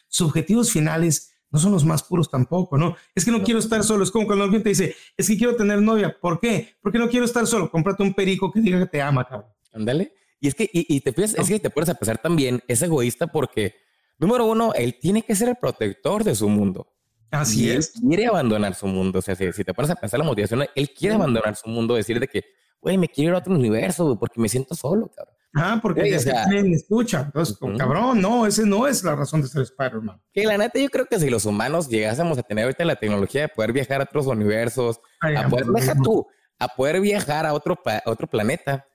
sus objetivos finales no son los más puros tampoco, ¿no? Es que no, quiero estar solo. Es como cuando alguien te dice, es que quiero tener novia. ¿Por qué? Porque no quiero estar solo. Cómprate un perico que diga que te ama, cabrón. Ándale. Y es que, y, te piensas, es que te puedes a también, es egoísta porque, número uno, él tiene que ser el protector de su mundo. Así es. quiere abandonar su mundo. O sea, si, te pones a pensar la motivación, él quiere abandonar su mundo, decir de que, güey, me quiero ir a otro universo porque me siento solo, cabrón. Ah, porque ya se me escucha. Entonces, cabrón, no, ese no es la razón de ser Spider-Man. Que la neta, yo creo que si los humanos llegásemos a tener ahorita la tecnología de poder viajar a otros universos, a poder, deja tú, a poder viajar a otro, otro planeta,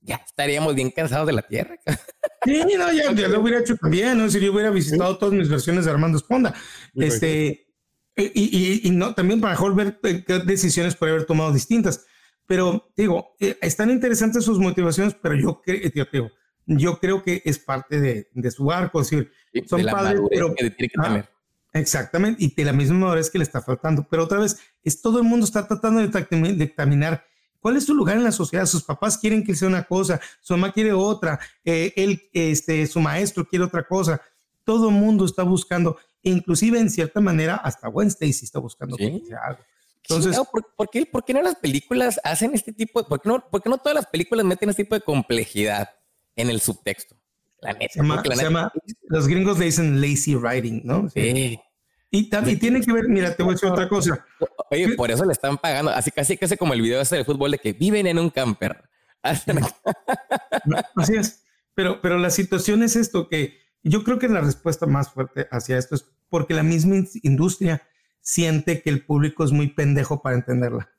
ya estaríamos bien cansados de la Tierra. Sí, no, ya, lo hubiera hecho también, ¿no? Si yo hubiera visitado todas mis versiones de Armando Esponda. Este, y, y, no, también para mejor ver eh, qué decisiones podría haber tomado distintas. Pero digo, eh, están interesantes sus motivaciones, pero yo, creo, eh, yo creo que es parte de, de su arco. Es decir, son padres, pero. Que tiene que tener. Exactamente, y de la misma madurez que le está faltando. Pero otra vez, es todo el mundo está tratando de dictaminar cuál es su lugar en la sociedad. Sus papás quieren que sea una cosa, su mamá quiere otra, eh, él, este, su maestro quiere otra cosa. Todo el mundo está buscando, inclusive en cierta manera, hasta Wednesday sí está buscando que sea algo. Entonces, ¿por, qué, ¿por, qué, no las películas hacen este tipo de, por qué, no, por qué no todas las películas meten este tipo de complejidad en el subtexto? La neta. Se llama, los gringos le dicen lazy writing, ¿no? Sí. Y, también tiene que ver, mira, te voy a decir otra cosa. Oye, por eso le están pagando, así casi casi como el video ese de fútbol de que viven en un camper. así es. Pero, pero la situación es esto, que yo creo que la respuesta más fuerte hacia esto es porque la misma industria siente que el público es muy pendejo para entenderla.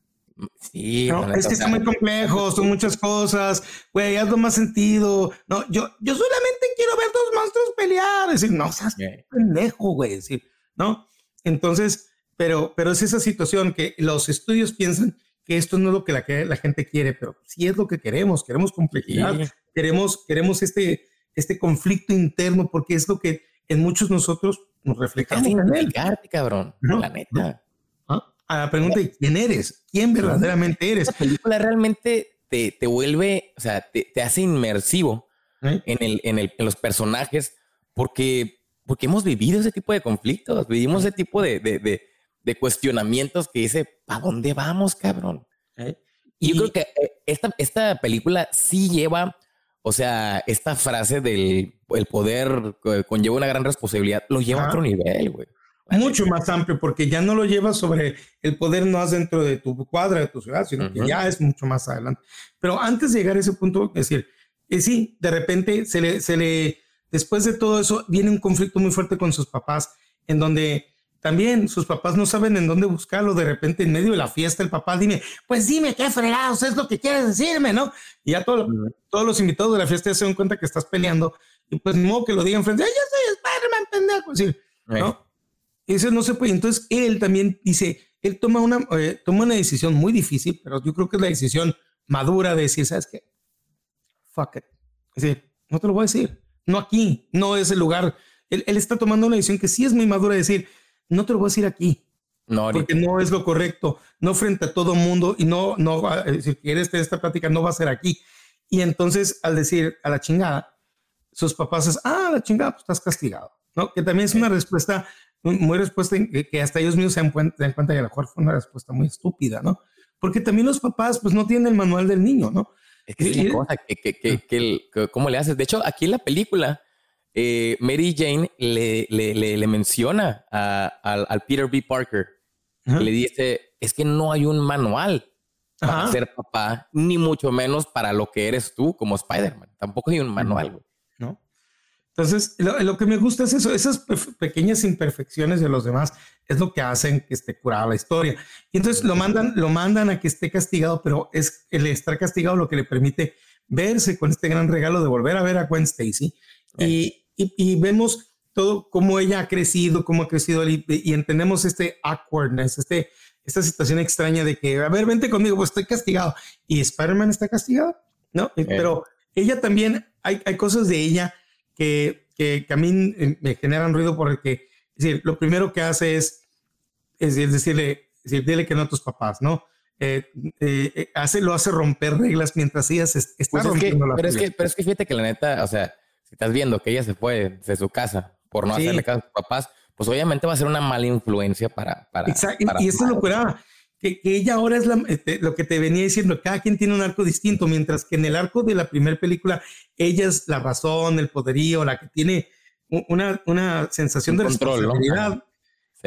Sí, es que está muy complejo, son muchas cosas, güey, hazlo más sentido. No, yo, yo solamente quiero ver dos monstruos pelear. Es decir, no seas pendejo, güey. decir, ¿no? Entonces, pero, pero es esa situación que los estudios piensan que esto no es lo que la, que la gente quiere, pero sí es lo que queremos. Queremos complejidad, queremos, queremos este, este conflicto interno, porque es lo que en muchos nosotros nos reflejamos en él. cabrón, la neta. ¿Ah? A la pregunta de quién eres, quién verdaderamente eres. La película realmente te, te vuelve, o sea, te, te hace inmersivo ¿Eh? en, el, en, el, en los personajes porque, porque hemos vivido ese tipo de conflictos, vivimos ese tipo de, de, de, de cuestionamientos que dice, ¿para dónde vamos, cabrón? ¿Eh? Y, yo creo que eh, esta, esta película sí lleva o sea, esta frase del el poder conlleva una gran responsabilidad, lo lleva a otro nivel, güey. Mucho más amplio, porque ya no lo lleva sobre el poder no es dentro de tu cuadra, de tu ciudad, sino que ya es mucho más adelante. Pero antes de llegar a ese punto, es decir, eh, sí, de repente se le, se le, después de todo eso, viene un conflicto muy fuerte con sus papás, en donde también sus papás no saben en dónde buscarlo. De repente, en medio de la fiesta, el papá dime, pues dime qué fregados es lo que quieres decirme, ¿no? Y ya todos los invitados de la fiesta se dan cuenta que estás peleando. Y pues, no que lo digan frente, yo soy Spider-Man, pendejo. Sí, ¿no? Eso no se puede. Entonces, él también dice, él toma una, eh, toma una decisión muy difícil, pero yo creo que es la decisión madura de decir, ¿sabes qué? Fuck it. Es decir, no te lo voy a decir. No aquí, no es el lugar. Él, él está tomando una decisión que sí es muy madura de decir, no te lo voy a decir aquí. No, porque no es lo correcto, no frente a todo mundo y no, no, si quieres esta plática, no va a ser aquí. Y entonces, al decir a la chingada, sus papás es, ah, la chingada, pues estás castigado, ¿no? Que también es una respuesta muy respuesta que hasta ellos mismos se dan cuenta, que a lo mejor fue una respuesta muy estúpida, ¿no? Porque también los papás, pues no tienen el manual del niño, ¿no? Es que es una cosa que, que, que, que, ¿cómo le haces? De hecho, aquí en la película, eh, Mary Jane le, le, le, menciona a, al, Peter B. Parker, le dice, es que no hay un manual para ser papá, ni mucho menos para lo que eres tú como Spider-Man. Tampoco hay un manual, ¿no? Entonces, lo, que me gusta es eso, esas pequeñas imperfecciones de los demás es lo que hacen que esté curada la historia. Y entonces lo mandan, lo mandan a que esté castigado, pero es el estar castigado lo que le permite verse con este gran regalo de volver a ver a Gwen Stacy. Y, y, vemos todo cómo ella ha crecido, cómo ha crecido y, y entendemos este awkwardness, este, esta situación extraña de que, a ver, vente conmigo, pues estoy castigado. Y Spider-Man está castigado, ¿no? Pero ella también, hay, hay cosas de ella que, que, a mí eh, me generan ruido porque, es decir, lo primero que hace es, es decirle, decir, dile que no a tus papás, ¿no? Eh, eh, hace, lo hace romper reglas mientras ella se está pues rompiendo es pero, es que, pero es que fíjate que la neta, o sea, si estás viendo que ella se fue de su casa por no hacerle caso a sus papás, pues obviamente va a ser una mala influencia para... para Exacto, y eso es lo que era, que, que, ella ahora es la, este, lo que te venía diciendo, cada quien tiene un arco distinto, mientras que en el arco de la primera película, ella es la razón, el poderío, la que tiene una, una sensación de responsabilidad.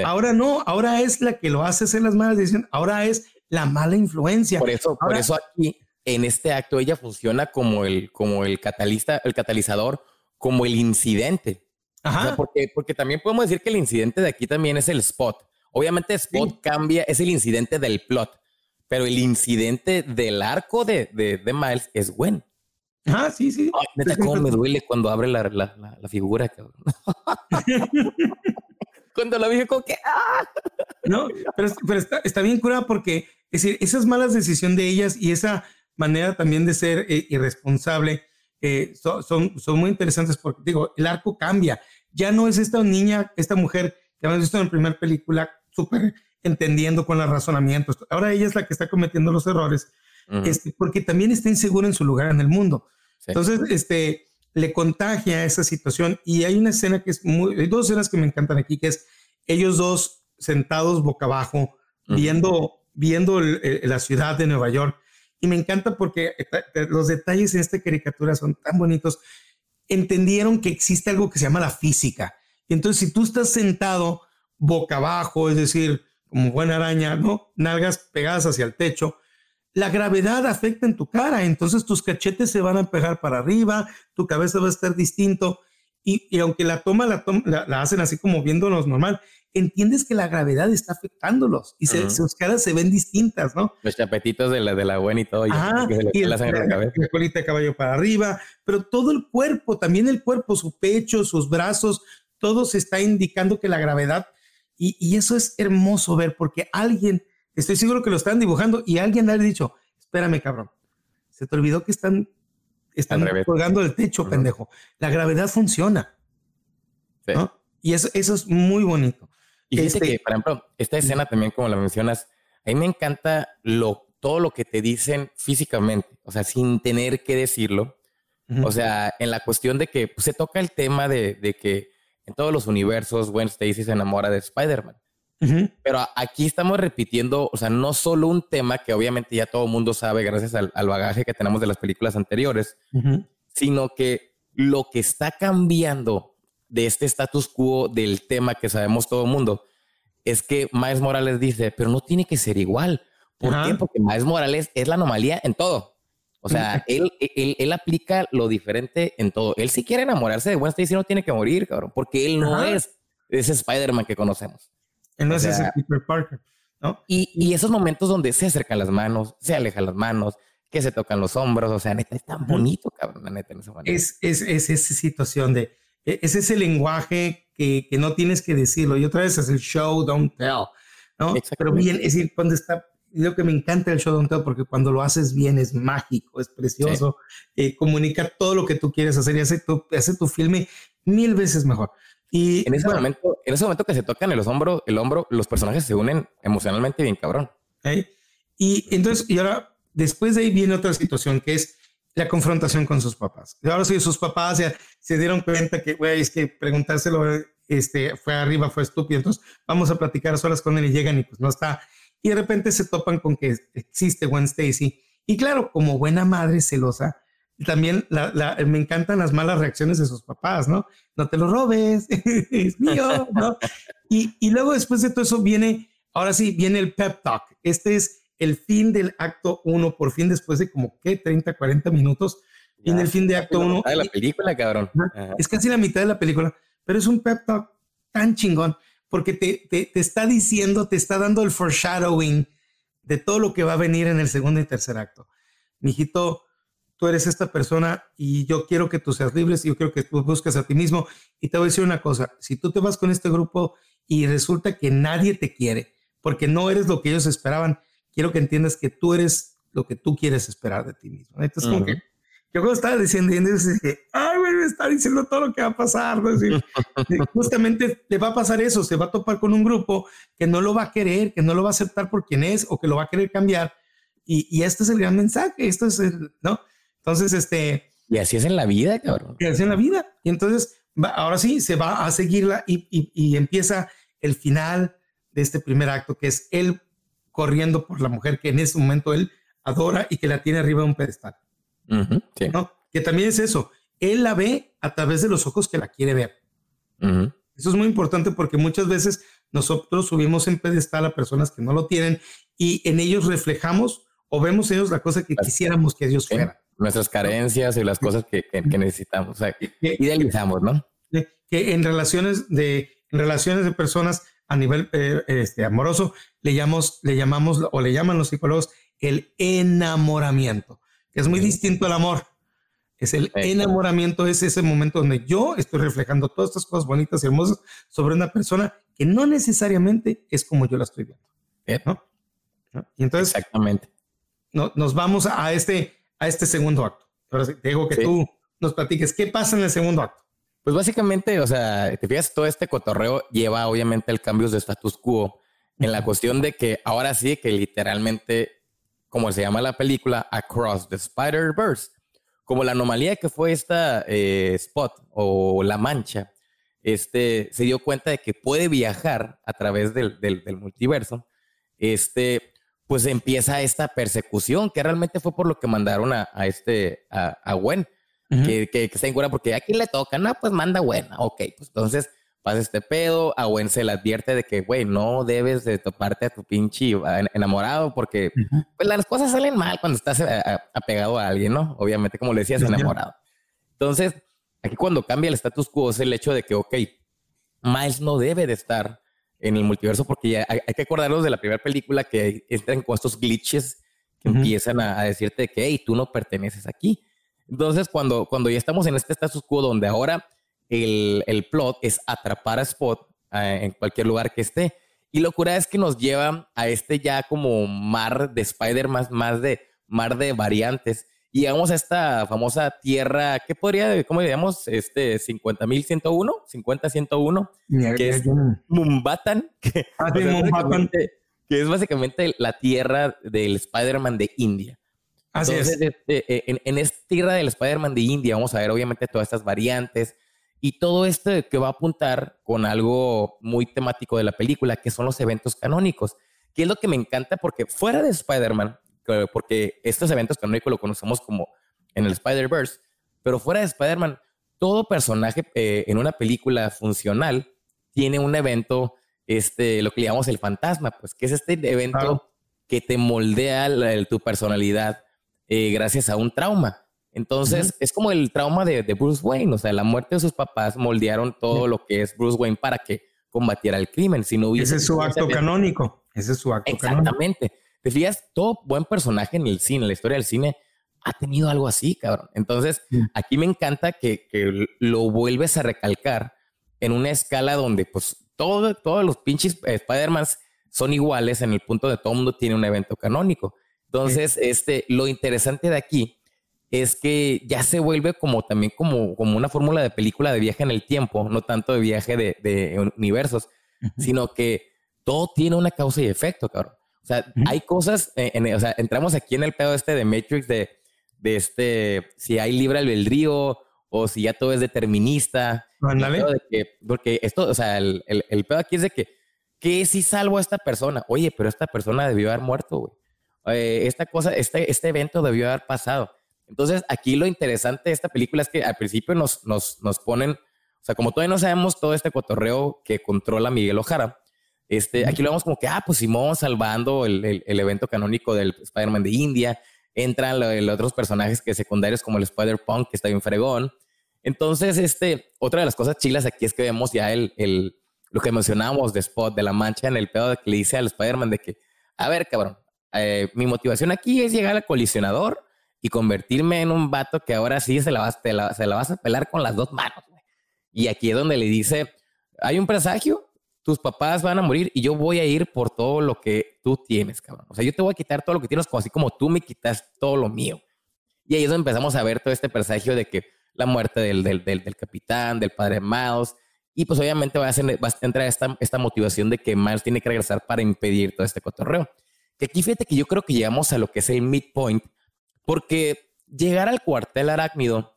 Ahora no, ahora es la que lo hace hacer las malas decisiones, ahora es la mala influencia. Por eso, por eso aquí, en este acto, ella funciona como el, como el catalista, el catalizador, como el incidente. Ajá. porque, porque también podemos decir que el incidente de aquí también es el spot. Obviamente spot cambia, es el incidente del plot, pero el incidente del arco de, de, de Miles es Gwen. Ah, sí, sí. Ay, neta, cómo me duele cuando abre la, la, la, figura, cabrón. cuando la vi, como que. ¡ah! No, pero, pero está, está, bien curada porque, es decir, esas malas decisiones de ellas y esa manera también de ser eh, irresponsable eh, son, son, muy interesantes porque, digo, el arco cambia. Ya no es esta niña, esta mujer que hemos visto en la primera película, súper entendiendo con los razonamientos. Ahora ella es la que está cometiendo los errores, este, porque también está insegura en su lugar en el mundo. Entonces, este, le contagia esa situación y hay una escena que es muy, hay dos escenas que me encantan aquí, que es ellos dos sentados boca abajo, viendo, viendo la ciudad de Nueva York y me encanta porque los detalles en esta caricatura son tan bonitos. Entendieron que existe algo que se llama la física. Y entonces, si tú estás sentado boca abajo, es decir, como buena araña, ¿no? Nalgas pegadas hacia el techo, la gravedad afecta en tu cara. Entonces, tus cachetes se van a pegar para arriba, tu cabeza va a estar distinto. Y, aunque la toma la, la, hacen así como viéndonos normal, entiendes que la gravedad está afectándolos y sus caras se ven distintas, ¿no? Los chapetitos de la, de la buena y todo. Ah, y el, la, la, colita de caballo para arriba, pero todo el cuerpo, también el cuerpo, su pecho, sus brazos, todo se está indicando que la gravedad, y, y eso es hermoso ver porque alguien, estoy seguro que lo están dibujando y alguien le ha dicho, espérame cabrón, se te olvidó que están, están colgando el techo, pendejo. La gravedad funciona. ¿no? Y eso, eso es muy bonito. Y este, que, por ejemplo, esta escena también, como la mencionas, a mí me encanta lo, todo lo que te dicen físicamente, o sea, sin tener que decirlo. O sea, en la cuestión de que pues, se toca el tema de, de, que en todos los universos Gwen Stacy se enamora de Spider-Man. Pero aquí estamos repitiendo, o sea, no solo un tema que obviamente ya todo el mundo sabe gracias al, al, bagaje que tenemos de las películas anteriores, sino que lo que está cambiando de este status quo del tema que sabemos todo el mundo, es que Miles Morales dice, pero no tiene que ser igual. ¿Por qué? Porque Miles Morales es la anomalía en todo. O sea, él, él, él, aplica lo diferente en todo. Él si quiere enamorarse de Gwen Stacy no tiene que morir, cabrón, porque él no es ese Spider-Man que conocemos. Él no es ese Peter Parker, ¿no? Y, y, esos momentos donde se acercan las manos, se alejan las manos, que se tocan los hombros, o sea, neta, es tan bonito, cabrón, la neta, en ese momento. Es, es, es esa situación de, e, es ese lenguaje que, que, no tienes que decirlo. Y otra vez es el show, don't tell, ¿no? Pero bien, es decir, cuando está, lo que me encanta el show, don't tell, porque cuando lo haces bien es mágico, es precioso, eh, comunica todo lo que tú quieres hacer y hace tu, hace tu filme mil veces mejor. Y en ese momento, en ese momento que se tocan el hombro, el hombro, los personajes se unen emocionalmente bien cabrón. Y entonces, y ahora, después de ahí viene otra situación que es la confrontación con sus papás. Ahora sí, sus papás ya se dieron cuenta que, güey, es que preguntárselo, este, fue arriba, fue estúpido, entonces vamos a platicar a solas con él y llegan y pues no está. Y de repente se topan con que existe Gwen Stacy. Y claro, como buena madre celosa, también me encantan las malas reacciones de sus papás, ¿no? No te lo robes, es mío, ¿no? Y, y luego después de todo eso viene, ahora sí, viene el pep talk. Este es el fin del acto uno, por fin después de como, ¿qué? 30, 40 minutos. en el fin de acto uno. de la película, cabrón. Es casi la mitad de la película, pero es un pep talk tan chingón porque te, te, te está diciendo, te está dando el foreshadowing de todo lo que va a venir en el segundo y tercer acto. Mijito, tú eres esta persona y yo quiero que tú seas libre y yo quiero que tú busques a ti mismo. Y te voy a decir una cosa, si tú te vas con este grupo y resulta que nadie te quiere, porque no eres lo que ellos esperaban, quiero que entiendas que tú eres lo que tú quieres esperar de ti mismo. Entonces, como que yo cuando estaba diciendo, dije, ay, güey, me está diciendo todo lo que va a pasar. justamente le va a pasar eso, se va a topar con un grupo que no lo va a querer, que no lo va a aceptar por quien es o que lo va a querer cambiar. Y, y este es el gran mensaje, esto es el, ¿no? Entonces, este... Y así es en la vida, cabrón. Y así es en la vida. Y entonces, ahora sí, se va a seguirla y, y, y empieza el final de este primer acto, que es él corriendo por la mujer que en ese momento él adora y que la tiene arriba de un pedestal. ¿no? Que también es eso, él la ve a través de los ojos que la quiere ver. Eso es muy importante porque muchas veces nosotros subimos en pedestal a personas que no lo tienen y en ellos reflejamos o vemos ellos la cosa que quisiéramos que ellos fueran. Nuestras carencias y las cosas que, necesitamos, o sea, idealizamos, ¿no? Que en relaciones de, en relaciones de personas a nivel eh, este, amoroso le llamamos, le llamamos o le llaman los psicólogos el enamoramiento que es muy distinto al amor. Es el enamoramiento, es ese momento donde yo estoy reflejando todas estas cosas bonitas y hermosas sobre una persona que no necesariamente es como yo la estoy viendo. Y entonces, exactamente. No, nos vamos a este, a este segundo acto. Te digo que tú nos platiques qué pasa en el segundo acto. Pues básicamente, o sea, te fijas, todo este cotorreo lleva obviamente el cambio de status quo en la cuestión de que ahora sí que literalmente como se llama la película, Across the Spider-Verse. Como la anomalía que fue esta eh, Spot o La Mancha, este, se dio cuenta de que puede viajar a través del, del, multiverso. Este, pues empieza esta persecución, que realmente fue por lo que mandaron a, a este, a, a Gwen, que, que, que, está en cura, porque a quién le toca, no, pues manda Gwen, ok, pues entonces pasa este pedo, a Gwen se le advierte de que, güey, no debes de toparte a tu pinche enamorado porque pues, las cosas salen mal cuando estás eh, apegado a alguien, ¿no? Obviamente, como le decías, enamorado. Entonces, aquí cuando cambia el status quo es el hecho de que, ok, Miles no debe de estar en el multiverso porque hay, que acordarnos de la primera película que entran con estos glitches que empiezan a, decirte que, hey, tú no perteneces aquí. Entonces, cuando, cuando ya estamos en este status quo donde ahora el, el plot es atrapar a Spot eh, en cualquier lugar que esté. Y locura es que nos lleva a este ya como mar de Spider-Man, más de mar de variantes. Y llegamos a esta famosa tierra, ¿qué podría, cómo digamos? Este 50.101, 50.101, que es Mumbatan, que, ah, que es básicamente la tierra del Spider-Man de India. Así es. Este, eh, en, en esta tierra del Spider-Man de India vamos a ver obviamente todas estas variantes, y todo esto que va a apuntar con algo muy temático de la película, que son los eventos canónicos, que es lo que me encanta porque fuera de Spider-Man, porque estos eventos canónicos lo conocemos como en el Spider-Verse, pero fuera de Spider-Man, todo personaje eh, en una película funcional tiene un evento, este, lo que llamamos el fantasma, pues que es este evento que te moldea tu personalidad eh, gracias a un trauma. Entonces, es como el trauma de, Bruce Wayne, o sea, la muerte de sus papás moldearon todo lo que es Bruce Wayne para que combatiera el crimen. Si no Ese es su acto canónico. Ese es su acto Exactamente. Te fijas, todo buen personaje en el cine, en la historia del cine, ha tenido algo así, cabrón. Entonces, aquí me encanta que, lo vuelves a recalcar en una escala donde, pues, todo, todos los pinches Spider-Man son iguales en el punto de todo mundo tiene un evento canónico. Entonces, este, lo interesante de aquí es que ya se vuelve como también como, como una fórmula de película de viaje en el tiempo, no tanto de viaje de, universos, sino que todo tiene una causa y efecto, cabrón. Sea, hay cosas, en, o sea, entramos aquí en el pedo este de Matrix de, de este, si hay libre albedrío o si ya todo es determinista. porque esto, o sea, el, el, pedo aquí es de que, ¿qué si salvo a esta persona? Oye, pero esta persona debió haber muerto, güey. Eh, esta cosa, este, este evento debió haber pasado. Entonces, aquí lo interesante de esta película es que al principio nos, nos, nos ponen, o sea, como todavía no sabemos todo este cotorreo que controla Miguel Ojara, este, aquí lo vemos como que, ah, pues Simón salvando el, el, evento canónico del Spider-Man de India, entran los, otros personajes que secundarios como el Spider-Punk, que está bien fregón. Entonces, este, otra de las cosas chilas aquí es que vemos ya el, el, lo que mencionamos de Spot, de la mancha en el pedo que le dice al Spider-Man de que, a ver, cabrón, eh, mi motivación aquí es llegar al colisionador y convertirme en un vato que ahora sí se la vas, se la vas a pelar con las dos manos. Y aquí es donde le dice, hay un presagio, tus papás van a morir y yo voy a ir por todo lo que tú tienes, cabrón. O sea, yo te voy a quitar todo lo que tienes, como así como tú me quitas todo lo mío. Y ahí es donde empezamos a ver todo este presagio de que la muerte del, del, del, capitán, del padre Miles, y pues obviamente va a, ser, entrar esta, esta motivación de que Miles tiene que regresar para impedir todo este cotorreo. Que aquí fíjate que yo creo que llegamos a lo que es el midpoint, porque llegar al cuartel arácnido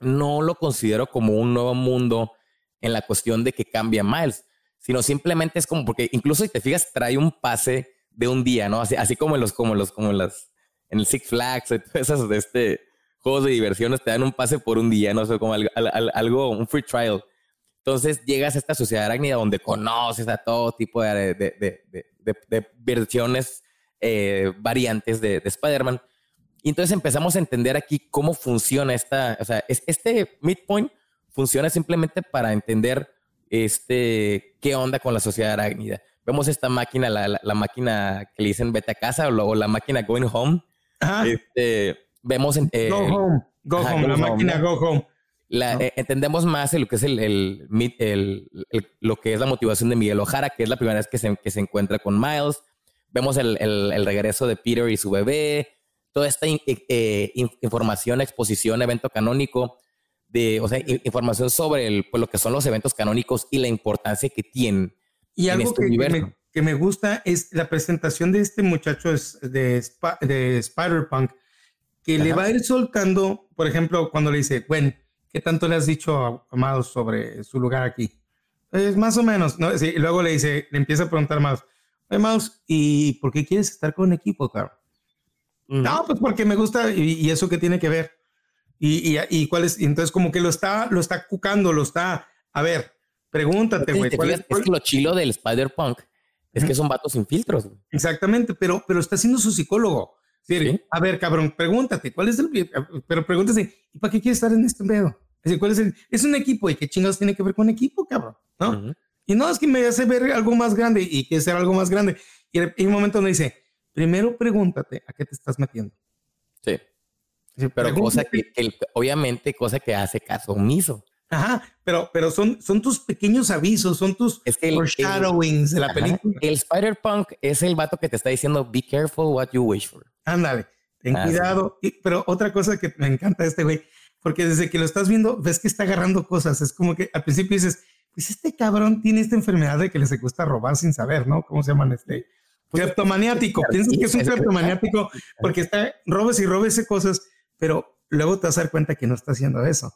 no lo considero como un nuevo mundo en la cuestión de que cambia Miles, sino simplemente es como porque incluso si te fijas trae un pase de un día, ¿no? Así, así como en los como los como en las en el Six Flags, esas de este juegos de diversiones te dan un pase por un día, no sé, como algo, un free trial. Entonces llegas a esta sociedad arácnida donde conoces a todo tipo de, de, de, de versiones eh, variantes de, Spider-Man. Y entonces empezamos a entender aquí cómo funciona esta, o sea, este midpoint funciona simplemente para entender este, qué onda con la sociedad arácnida. Vemos esta máquina, la, la, máquina que le dicen vete a casa o, la máquina going home. Este, vemos en, go home, go home, la máquina go home. Eh, entendemos más lo que es el, el, el, lo que es la motivación de Miguel Ojara, que es la primera vez que se, que se encuentra con Miles. Vemos el, el, regreso de Peter y su bebé, toda esta eh, eh, información, exposición, evento canónico, de, o sea, información sobre el, pues, lo que son los eventos canónicos y la importancia que tienen. Y algo este que, me, que, me, gusta es la presentación de este muchacho de, de Spider-Punk, que le va a ir soltando, por ejemplo, cuando le dice, Gwen, ¿qué tanto le has dicho a Amados sobre su lugar aquí? Pues más o menos, ¿no? y luego le dice, le empieza a preguntar más, Mouse, ¿y por qué quieres estar con equipo, claro? No, pues porque me gusta y, eso que tiene que ver. Y, y, y, cuál es, entonces como que lo está, lo está cucando, lo está, a ver, pregúntate, güey. Es, que lo chilo del Spider-Punk es que son vatos sin filtros. Exactamente, pero, pero está siendo su psicólogo. ¿Sí? A ver, cabrón, pregúntate, ¿cuál es el, pero pregúntate, ¿y para qué quieres estar en este pedo? Es decir, ¿cuál es el, es un equipo y qué chingados tiene que ver con equipo, cabrón? ¿No? Y no, es que me hace ver algo más grande y que ser algo más grande. Y hay un momento donde dice, primero pregúntate a qué te estás metiendo. Sí. Pero cosa que, obviamente, cosa que hace caso omiso. Ajá, pero, pero son, son tus pequeños avisos, son tus es que el, foreshadowings de la película. El Spider-Punk es el vato que te está diciendo, be careful what you wish for. Ándale, ten ah, cuidado. pero otra cosa que me encanta de este güey, porque desde que lo estás viendo, ves que está agarrando cosas. Es como que al principio dices, pues este cabrón tiene esta enfermedad de que les gusta robar sin saber, ¿no? ¿Cómo se llaman este? Pues. Piensas que es un cleptomaniático porque está, robes y robes cosas, pero luego te vas a dar cuenta que no está haciendo eso.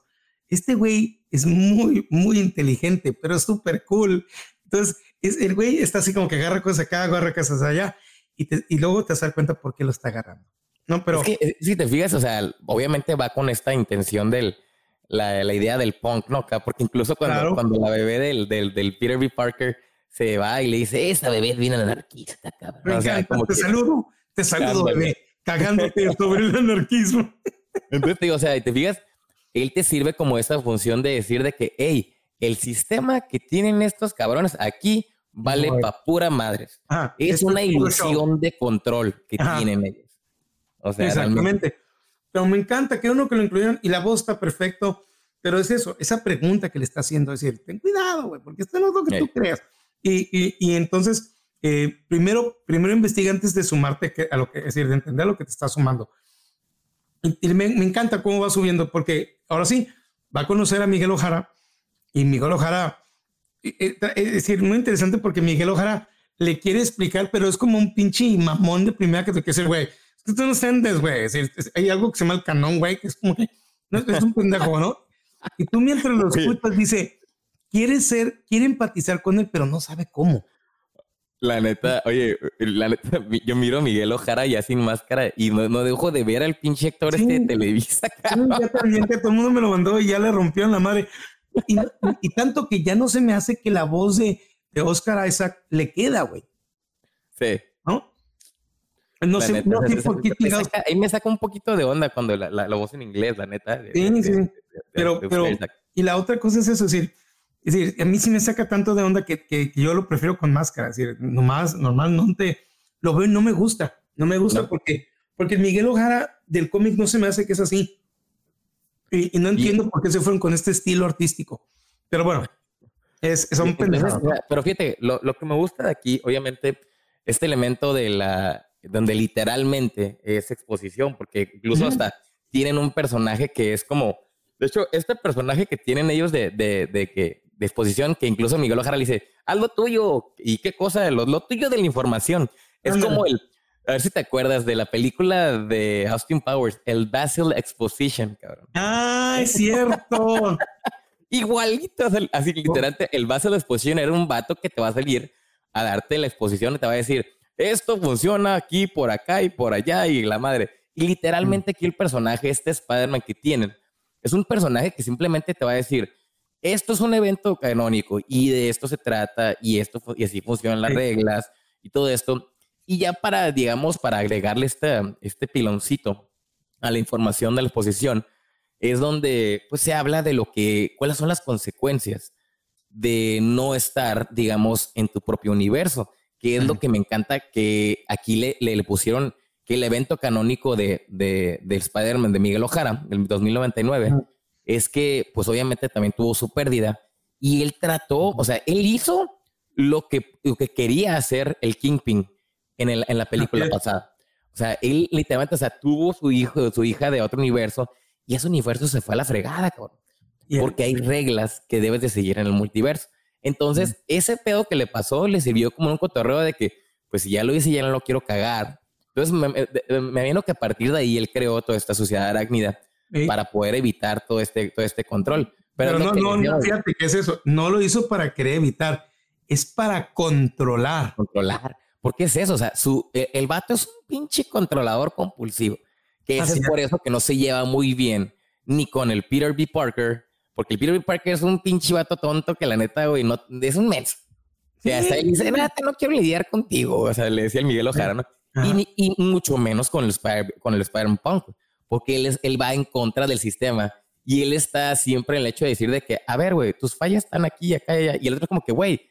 Este güey es muy, muy inteligente, pero es súper cool. Entonces, es, el güey está así como que agarra cosas acá, agarra cosas allá, y, y luego te vas a dar cuenta por qué lo está agarrando. No, pero... Es que, si te fijas, o sea, obviamente va con esta intención del la, la, idea del punk, ¿no? Porque incluso cuando, cuando la bebé del, del, del, Peter B. Parker se va y le dice, esa bebé es bien anarquista, cabrón. o sea, como te saludo, te saludo, bebé, cagándote sobre el anarquismo. Entonces, te digo, o sea, te fijas, él te sirve como esa función de decir de que, hey, el sistema que tienen estos cabrones aquí vale pa' pura madres. es una ilusión de control que tienen ellos. O sea, Exactamente. Pero me encanta que uno que lo incluyeron y la voz está perfecto, pero es eso, esa pregunta que le está haciendo, es decir, ten cuidado, güey, porque esto no es lo que tú creas. Y, y, y entonces, eh, primero, primero investiga antes de sumarte a lo que, es decir, de entender lo que te está sumando. Y, me, me, encanta cómo va subiendo, porque ahora sí, va a conocer a Miguel Ojara y Miguel Ojara, es decir, muy interesante porque Miguel Ojara le quiere explicar, pero es como un pinche mamón de primera que te quiere decir, güey, tú no entiendes, güey. hay algo que se llama el canon, güey, que es como que no, es un pendejo, ¿no? Y tú mientras lo escuchas, dice, quiere ser, quiere empatizar con él, pero no sabe cómo. La neta, oye, la neta, yo miro a Miguel Ojara ya sin máscara y no, dejo de ver al pinche actor este de Televisa. ya también que todo el mundo me lo mandó y ya le rompieron la madre. Y, tanto que ya no se me hace que la voz de, de Oscar Isaac le queda, güey. Sí. ¿No? No sé, no sé por qué Ahí me saca un poquito de onda cuando la, la, voz en inglés, la neta. sí, sí. pero, pero, y la otra cosa es eso, es decir, es decir, a mí sí me saca tanto de onda que, que, yo lo prefiero con máscara. Es decir, nomás, normalmente lo veo y no me gusta. No me gusta porque, porque Miguel Ojara del cómic no se me hace que es así. Y, no entiendo por qué se fueron con este estilo artístico. Pero bueno, es, son Pero fíjate, lo, lo, que me gusta de aquí, obviamente, este elemento de la, donde literalmente es exposición, porque incluso hasta tienen un personaje que es como, de hecho, este personaje que tienen ellos de, de, de que de exposición que incluso Miguel Ojara le dice, haz lo tuyo. ¿Y qué cosa? Lo, lo tuyo de la información. Es como el, a ver si te acuerdas de la película de Austin Powers, el Basil Exposition, cabrón. Ah, es cierto. Igualito, así literalmente, el Basil Exposition era un vato que te va a salir a darte la exposición y te va a decir, esto funciona aquí, por acá y por allá y la madre. Y literalmente aquí el personaje, este Spider-Man que tienen, es un personaje que simplemente te va a decir, esto es un evento canónico y de esto se trata y esto y así funcionan las reglas y todo esto. Y ya para, digamos, para agregarle este, este piloncito a la información de la exposición, es donde pues se habla de lo que, cuáles son las consecuencias de no estar, digamos, en tu propio universo, que es lo que me encanta que aquí le, le, pusieron que el evento canónico de, de, de Spider-Man de Miguel Ojara, del 2099, es que pues obviamente también tuvo su pérdida y él trató, o sea, él hizo lo que, lo que quería hacer el Kingpin en, el, en la película pasada. O sea, él literalmente, o sea, tuvo su hijo, su hija de otro universo y ese universo se fue a la fregada, cabrón. Porque hay reglas que debes de seguir en el multiverso. Entonces, ese pedo que le pasó le sirvió como un cotorreo de que, pues si ya lo hice, ya no lo quiero cagar. Entonces, me, me, me vino que a partir de ahí él creó toda esta sociedad arácnida para poder evitar todo este, todo este control. Pero, no, no, no, fíjate qué es eso. No lo hizo para querer evitar, es para controlar. Controlar. ¿Por qué es eso? O sea, su, e, el vato es un pinche controlador compulsivo. Que es por eso que no se lleva muy bien ni con el Peter B. Parker, porque el Peter B. Parker es un pinche vato tonto que la neta, güey, no, es un mes. O sea, hasta él dice, no quiero lidiar contigo. O sea, le decía el Miguel Ojara, ¿no? Y, y, mucho menos con el, Spider, el porque él, es, él va en contra del sistema y él está siempre en el hecho de decir de que, a ver, güey, tus fallas están aquí, acá y allá. Y el otro como que, güey,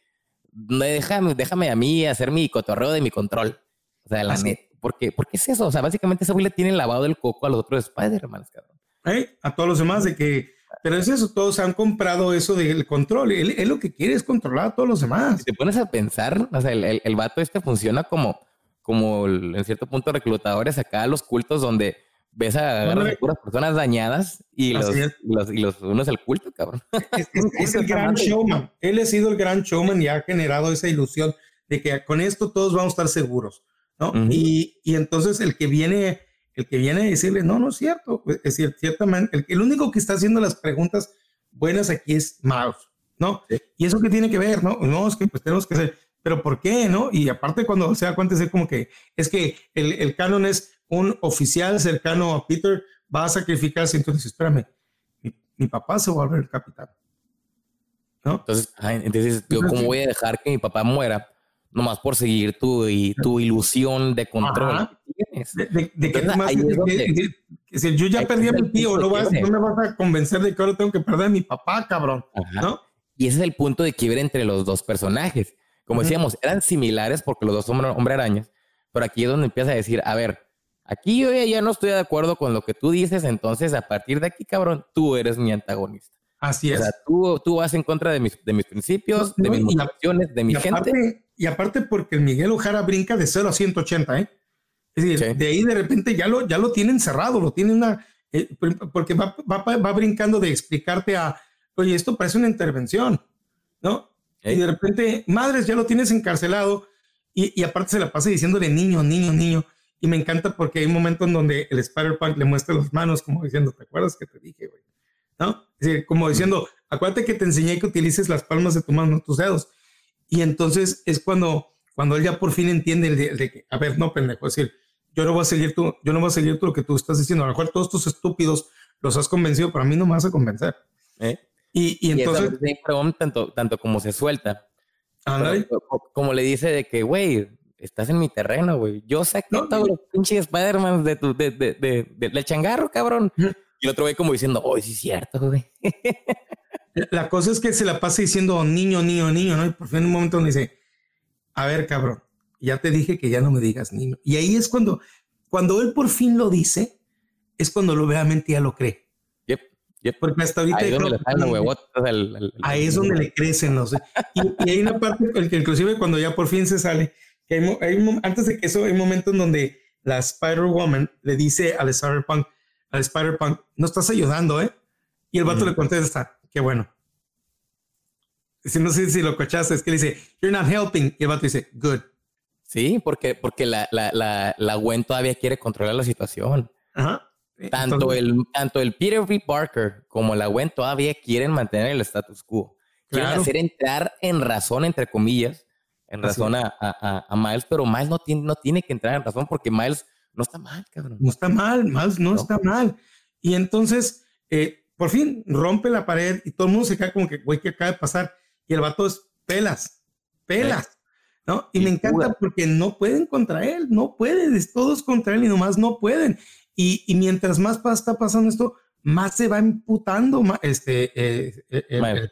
déjame, déjame a mí hacer mi cotorreo de mi control. O sea, la neta. ¿Por qué? ¿Por qué es eso? O sea, básicamente ese güey le tiene lavado el coco a los otros Spider-Man, cabrón. ¿Eh? A todos los demás de que... Pero es eso, todos han comprado eso del control. Él, él, lo que quiere es controlar a todos los demás. Si te pones a pensar, o sea, el, el, el vato este funciona como, como en cierto punto reclutadores acá a los cultos donde ves a agarrar puras personas dañadas y los, los, y los unos el culto, cabrón. Es, el gran showman. Él ha sido el gran showman y ha generado esa ilusión de que con esto todos vamos a estar seguros, ¿no? y, y, entonces el que viene, el que viene a decirle, no, no es cierto, pues, es cierto, ciertamente, el, el único que está haciendo las preguntas buenas aquí es Mouse, ¿no? Y eso que tiene que ver, ¿no? No, es que pues tenemos que hacer, pero ¿por qué, no? Y aparte cuando se da cuenta es como que, es que el, el canon es un oficial cercano a Peter va a sacrificarse. Entonces, espérame, mi, papá se va a volver el capitán. ¿No? Entonces, entonces yo cómo voy a dejar que mi papá muera nomás por seguir tu, y, tu ilusión de control De, que yo ya perdí a mi tío, no, vas, no, me vas a convencer de que ahora tengo que perder a mi papá, cabrón. ¿no? Y ese es el punto de quiebre entre los dos personajes. Como decíamos, eran similares porque los dos son hombre arañas, pero aquí es donde empieza a decir, a ver, Aquí yo ya, no estoy de acuerdo con lo que tú dices, entonces a partir de aquí, cabrón, tú eres mi antagonista. Así es. O sea, tú, tú vas en contra de mis, de mis principios, de mis motivaciones, de mi gente. y aparte porque el Miguel Ojara brinca de 0 a 180, ¿eh? Es decir, de ahí de repente ya lo, ya lo tienen cerrado, lo tienen una... Eh, porque va, va, va, brincando de explicarte a, oye, esto parece una intervención, ¿no? Y de repente, madres, ya lo tienes encarcelado y, y aparte se la pasa diciéndole niño, niño, niño. Y me encanta porque hay un momento en donde el Spider-Punk le muestra las manos como diciendo, ¿te acuerdas que te dije, güey? ¿no? Es decir, como diciendo, acuérdate que te enseñé que utilices las palmas de tu mano, tus dedos. Y entonces es cuando, cuando él ya por fin entiende el de, que, a ver, no, pendejo, es decir, yo no voy a seguir tú, yo no voy a seguir tú lo que tú estás diciendo. A lo mejor todos estos estúpidos los has convencido, pero a mí no me vas a convencer. ¿Eh? Y, y, entonces... tanto, tanto como se suelta. como le dice de que, güey, estás en mi terreno, güey. Yo saqué no, todos los pinches Spider-Man de tu, de, de, de, del changarro, cabrón. Y el otro güey como diciendo, oh, sí es cierto, güey. La cosa es que se la pasa diciendo niño, niño, niño, ¿no? Y por fin en un momento me dice, a ver, cabrón, ya te dije que ya no me digas niño. Y ahí es cuando, cuando él por fin lo dice, es cuando lo obviamente ya lo cree. Yep, yep. Porque hasta ahorita... Ahí, ahí es donde le crecen los... Y, y hay una parte que inclusive cuando ya por fin se sale, antes de que eso, hay momentos en donde la Spider-Woman le dice al Spider-Punk, al Spider-Punk, no estás ayudando, ¿eh? Y el vato le contesta, qué bueno. Si no sé si lo cochaste, es que le dice, you're not helping. Y el vato dice, good. Sí, porque, porque la, la, la, la Gwen todavía quiere controlar la situación. Ajá. Tanto, el, tanto el Peter V. Parker como la Gwen todavía quieren mantener el status quo. Quieren hacer entrar en razón, entre comillas, en razón a, a, Miles, pero Miles no tiene, no tiene que entrar en razón porque Miles no está mal, cabrón. No está mal, Miles no, está mal. Y entonces, eh, por fin rompe la pared y todo el mundo se cae como que, güey, ¿qué acaba de pasar? Y el vato es pelas, pelas, ¿no? Y, me encanta porque no pueden contra él, no pueden, es todos contra él y nomás no pueden. Y, y mientras más está pasando esto, más se va imputando este, eh, eh, el, el,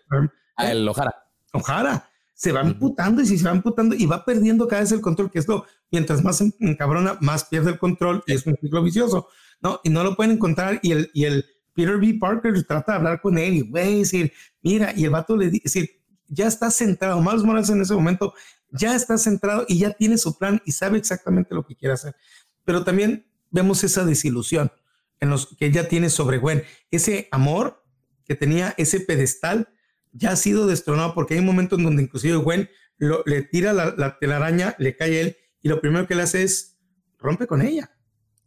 el, Ojara. Ojara se va imputando y si se va imputando y va perdiendo cada vez el control, que es lo, mientras más encabrona, más pierde el control y es un ciclo vicioso, ¿no? Y no lo pueden encontrar y el, y el Peter B. Parker trata de hablar con él y, güey, decir, mira, y el vato le dice, ya está centrado, Miles Morales en ese momento ya está centrado y ya tiene su plan y sabe exactamente lo que quiere hacer. Pero también vemos esa desilusión en los que ella tiene sobre Gwen, ese amor que tenía, ese pedestal ya ha sido destronado porque hay un momento en donde inclusive Gwen le tira la, telaraña, le cae a él y lo primero que le hace es rompe con ella.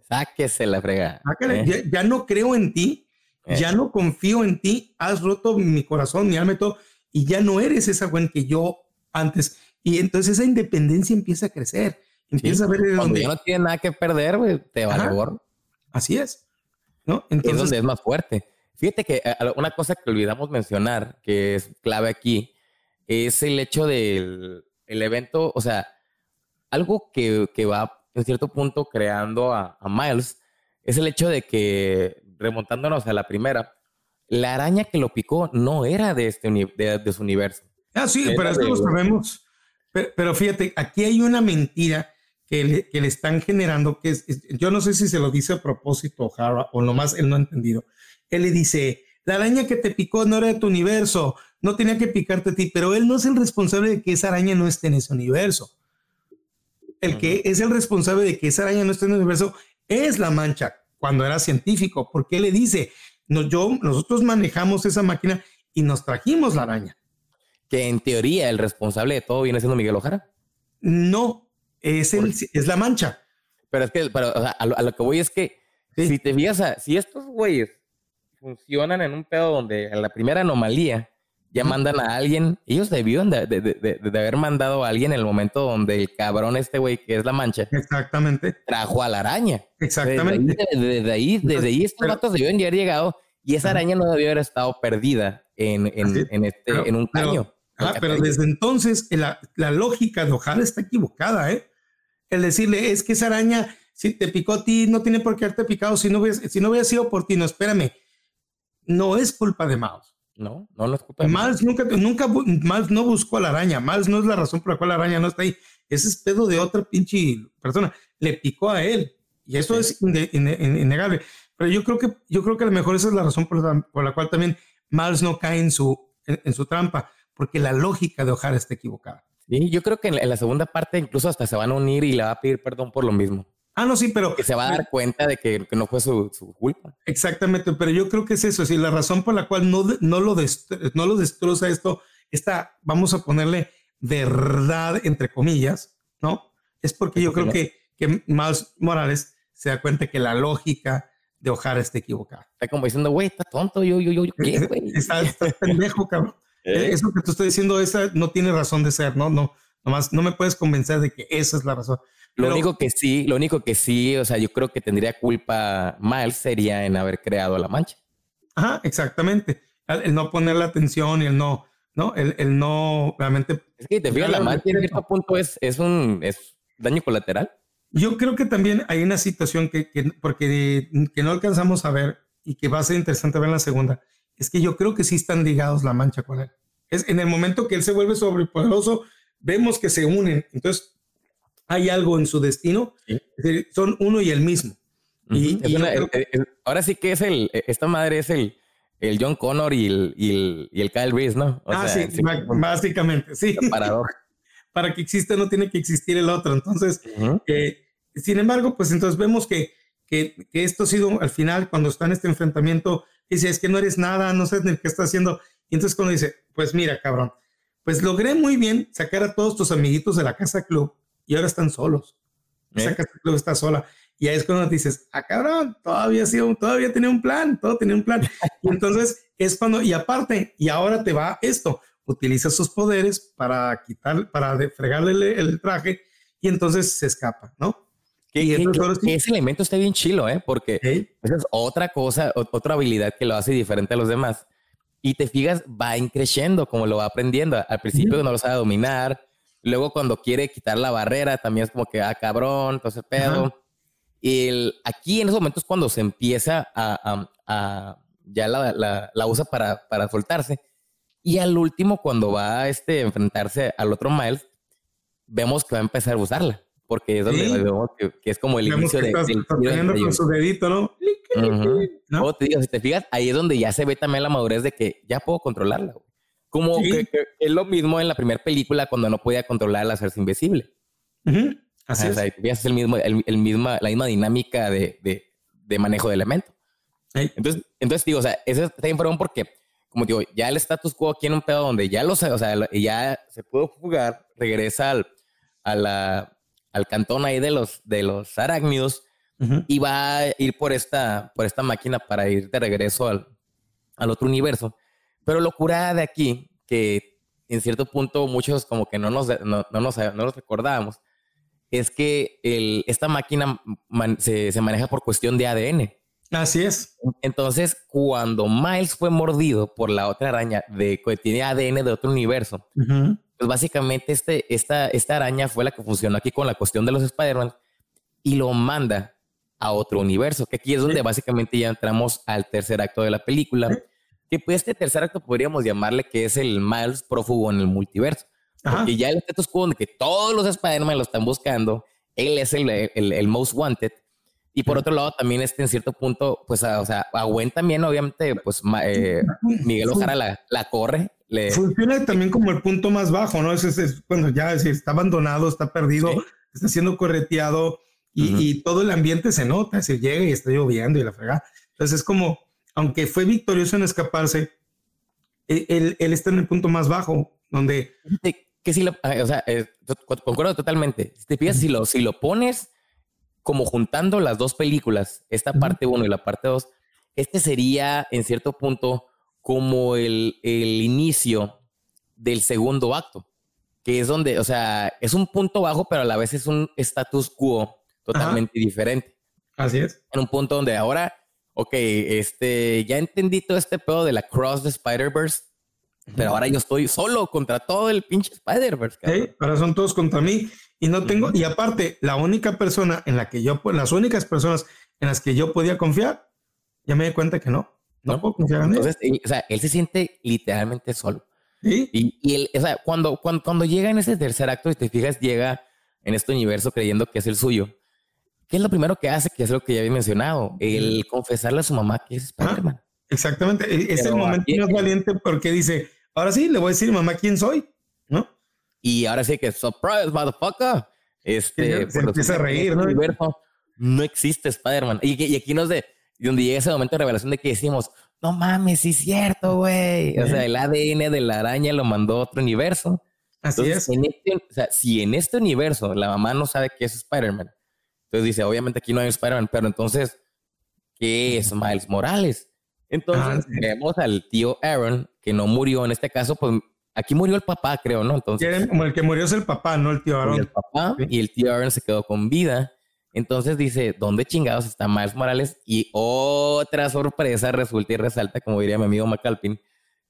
Sáquese la frega. ¿eh? Ya, no creo en ti, ¿Eh? ya no confío en ti, has roto mi corazón, mi alma y todo, y ya no eres esa Gwen que yo antes. Y entonces esa independencia empieza a crecer. Empieza a ver de dónde. no tiene nada que perder, te va a Así es. ¿no? Entonces, es donde es más fuerte. Fíjate que eh, una cosa que olvidamos mencionar, que es clave aquí, es el hecho del el evento, o sea, algo que, que, va en cierto punto creando a, Miles, es el hecho de que, remontándonos a la primera, la araña que lo picó no era de, este de, su universo. Ah, sí, pero eso lo sabemos. Pero, fíjate, aquí hay una mentira que le, que le están generando, que es, yo no sé si se lo dice a propósito O'Hara o nomás él no ha entendido, él le dice, la araña que te picó no era de tu universo, no tenía que picarte a ti, pero él no es el responsable de que esa araña no esté en ese universo. El que es el responsable de que esa araña no esté en el universo es la mancha, cuando era científico, porque él le dice, no, yo, nosotros manejamos esa máquina y nos trajimos la araña. Que en teoría el responsable de todo viene siendo Miguel Ojara. No, es, el, es la mancha. Pero es que, a, lo, que voy es que, si te fijas, si estos güeyes funcionan en un pedo donde en la primera anomalía ya mandan a alguien, ellos debieron de, de, de, haber mandado a alguien en el momento donde el cabrón este güey que es la mancha. Exactamente. Trajo a la araña. Exactamente. Desde ahí, desde ahí, estos datos debieron de haber llegado y esa araña no debió haber estado perdida en, en, en este, en un caño. Pero, pero desde entonces la, la, lógica de Ojara está equivocada, ¿eh? El decirle, es que esa araña, si te picó a ti, no tiene por qué haberte picado, si no hubiera, si no hubiera sido por ti, no, espérame no es culpa de Miles. No, no, no es culpa de Miles. nunca, nunca, Miles no buscó a la araña. Miles no es la razón por la cual la araña no está ahí. Ese es pedo de otra pinche persona. Le picó a él. Y eso es innegable. Pero yo creo que, yo creo que a lo mejor esa es la razón por la, cual también Miles no cae en su, en, su trampa. Porque la lógica de O'Hara está equivocada. Sí, yo creo que en la, segunda parte incluso hasta se van a unir y le va a pedir perdón por lo mismo. Ah, no, sí, pero... Que se va a dar cuenta de que, no fue su, culpa. Exactamente, pero yo creo que es eso, es la razón por la cual no, no, lo, no lo destroza esto, esta, vamos a ponerle verdad, entre comillas, ¿no? Es porque yo creo que, que Miles Morales se da cuenta que la lógica de O'Hara esté equivocado. Está como diciendo, güey, está tonto, yo, yo, yo, ¿qué, güey? Está, pendejo, cabrón. ¿Eh? Eso que tú estás diciendo, esa no tiene razón de ser, ¿no? No, nomás no me puedes convencer de que esa es la razón. Lo único que sí, lo único que sí, o sea, yo creo que tendría culpa Miles sería en haber creado la mancha. Ajá, exactamente. El, no poner la atención y el no, ¿no? El, el no realmente. Es que te fijas, la mancha en cierto punto es, es un es daño colateral. Yo creo que también hay una situación que, que, porque que no alcanzamos a ver y que va a ser interesante ver en la segunda, es que yo creo que sí están ligados la mancha con él. Es en el momento que él se vuelve sobrepoderoso, vemos que se unen. Entonces, hay algo en su destino. son uno y el mismo. y, ahora sí que es el, esta madre es el, el John Connor y el, y el, y el Kyle Reese, ¿no? ah, sí, básicamente, sí. Para que exista no tiene que existir el otro. Entonces, eh, sin embargo, pues entonces vemos que, que, que, esto ha sido al final, cuando está en este enfrentamiento, dice, es que no eres nada, no sé ni qué está haciendo. Y entonces cuando dice, pues mira, cabrón, pues logré muy bien sacar a todos tus amiguitos de la casa club y ahora están solos. ¿Eh? Esa casa club está sola. Y ahí es cuando dices, ah, cabrón, todavía, sido, todavía tenía un plan, todo tenía un plan. Y entonces es cuando, y aparte, y ahora te va esto, utiliza sus poderes para quitar, para fregarle el, traje y entonces se escapa, ¿no? Que, ese elemento está bien chilo, ¿eh? Porque esa es otra cosa, otra habilidad que lo hace diferente a los demás. Y te fijas, va creciendo como lo va aprendiendo. Al principio no lo sabe dominar. Luego cuando quiere quitar la barrera, también es como que, ah, cabrón, entonces pedo. Y el, aquí en esos momentos cuando se empieza a, a, ya la, la, la, usa para, para soltarse. Y al último, cuando va a este, enfrentarse al otro Miles, vemos que va a empezar a usarla. Porque es donde vemos que, es como el inicio de, con su dedito, ¿no? ¿no? te digo, si te fijas, ahí es donde ya se ve también la madurez de que ya puedo controlarla. Como que, es lo mismo en la primera película cuando no podía controlar la hacerse invisible. Así es. es el mismo, el, misma, la misma dinámica de, de, de manejo de elemento. Entonces, entonces digo, o sea, eso está información porque, como digo, ya el status quo aquí en un pedo donde ya lo o sea, ya se pudo jugar, regresa al, a la, al cantón ahí de los, de los arácnidos y va a ir por esta, por esta máquina para ir de regreso al, al otro universo. Pero locura de aquí, que en cierto punto muchos como que no nos, no, no nos, no nos recordábamos, es que el, esta máquina se, se, maneja por cuestión de ADN. Así es. Entonces, cuando Miles fue mordido por la otra araña de, que tiene ADN de otro universo, pues básicamente este, esta, esta araña fue la que funcionó aquí con la cuestión de los Spider-Man y lo manda a otro universo, que aquí es donde básicamente ya entramos al tercer acto de la película, que pues este tercer acto podríamos llamarle que es el Miles prófugo en el multiverso, porque ya el status quo de que todos los Spider-Man lo están buscando, él es el, el, el most wanted, y por otro lado, también este en cierto punto, pues, o sea, a Gwen también, obviamente, pues eh, Miguel Ojara la, la corre. Le, Funciona también como el punto más bajo, ¿no? Es, es, bueno, ya está abandonado, está perdido, está siendo correteado, y, todo el ambiente se nota, se llega y está lloviendo y la fregada. Entonces es como, aunque fue victorioso en escaparse, e, él, él, está en el punto más bajo, donde... Que si lo, o sea, eh, concuerdo totalmente. Si te fijas, si, lo, si lo pones como juntando las dos películas, esta parte 1 y la parte 2, este sería en cierto punto como el, el inicio del segundo acto, que es donde, o sea, es un punto bajo, pero a la vez es un status quo totalmente diferente. Así es. En un punto donde ahora, ok, este, ya entendí todo este pedo de la Cross de Spider-Verse, pero ahora yo estoy solo contra todo el pinche Spider-Verse. Sí, ahora son todos contra mí y no tengo, y aparte, la única persona en la que yo, las únicas personas en las que yo podía confiar, ya me di cuenta que no, no, puedo confiar en Entonces, o sea, él se siente literalmente solo. ¿Sí? Y, y él, o sea, cuando, cuando, cuando llega en ese tercer acto, y te fijas, llega en este universo creyendo que es el suyo ¿Qué es lo primero que hace? Que es lo que ya había mencionado, el confesarle a su mamá que es Spider-Man. exactamente, e-, es el momento más valiente porque dice, ahora sí, le voy a decir mamá quién soy, ¿no? Y ahora sí que, surprise, motherfucker. Este, se, empieza a reír, ¿no? no existe Spider-Man. Y, aquí nos de donde llega ese momento de revelación de que decimos, no mames, sí es cierto, güey. O sea, el ADN de la araña lo mandó a otro universo. Así es. Este, o sea, si en este universo la mamá no sabe que es Spider-Man, entonces dice, obviamente aquí no hay Spider-Man, pero entonces, que es Miles Morales. Entonces ah, vemos al tío Aaron, que no murió en este caso, pues aquí murió el papá, creo, ¿no? Entonces, como el que murió es el papá, no el tío Aaron. El papá y el tío Aaron se quedó con vida. Entonces dice, ¿dónde chingados está Miles Morales? Y otra sorpresa resulta y resalta, como diría mi amigo McAlpin,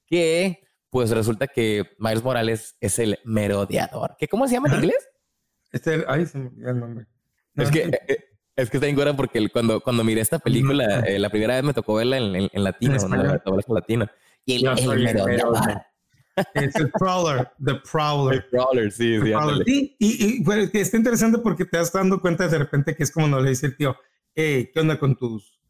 que pues resulta que Miles Morales es el merodeador. ¿Qué, ¿Cómo se llama en inglés? Este, ay, se me el nombre. es que... Eh, eh, es que está en porque cuando, cuando miré esta película, eh, la primera vez me tocó verla en, en, latino, en ¿no? latino. Y el, el merodeador. Es el Prowler, The Prowler. El Prowler, sí, sí. Y, y pues, está interesante porque te das dando cuenta de repente que es como nos le dice el tío, hey, ¿qué onda con tus,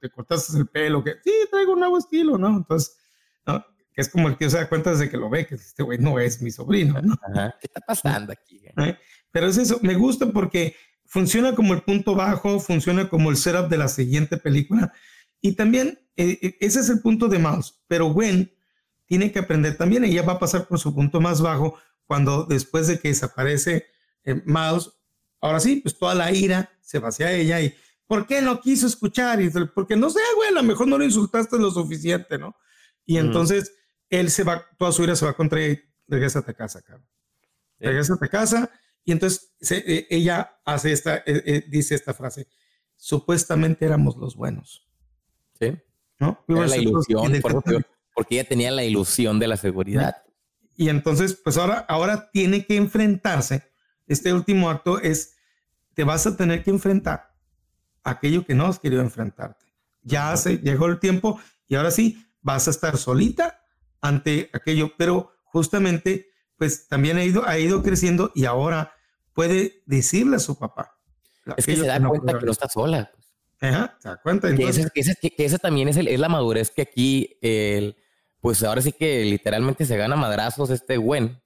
te cortaste el pelo? que Sí, traigo un nuevo estilo, ¿no? Entonces, ¿no? Que es como el tío se da cuenta desde que lo ve, que este güey no es mi sobrino, ¿no? Ajá. ¿Qué está pasando aquí? ¿Eh? Pero es eso, me gusta porque funciona como el punto bajo, funciona como el setup de la siguiente película. Y también eh, eh, ese es el punto de Mouse. Pero Gwen tiene que aprender también. Ella va a pasar por su punto más bajo cuando después de que desaparece eh, Mouse, ahora sí, pues toda la ira se va hacia ella y ¿por qué no quiso escuchar? Y porque no sé, güey, a lo mejor no lo insultaste lo suficiente, ¿no? Y entonces él se va, toda su ira se va contra ella, regresa a casa, cabrón. Regresa a casa y entonces e, ella hace esta, e, e, dice esta frase, supuestamente éramos los buenos. Sí. ¿No? la ilusión, porque ella tenía la ilusión de la seguridad. Y entonces, pues ahora, ahora tiene que enfrentarse. Este último acto es, te vas a tener que enfrentar a aquello que no has querido enfrentarte. Ya hace, llegó el tiempo y ahora sí, vas a estar solita ante aquello, pero justamente, pues también ha ido, ha ido creciendo y ahora puede decirle a su papá. Es que se da cuenta que no está sola. Ajá, se da cuenta. Entonces, que, esa, también es, el, es, la madurez que aquí, el, pues ahora sí que literalmente se gana madrazos este Gwen.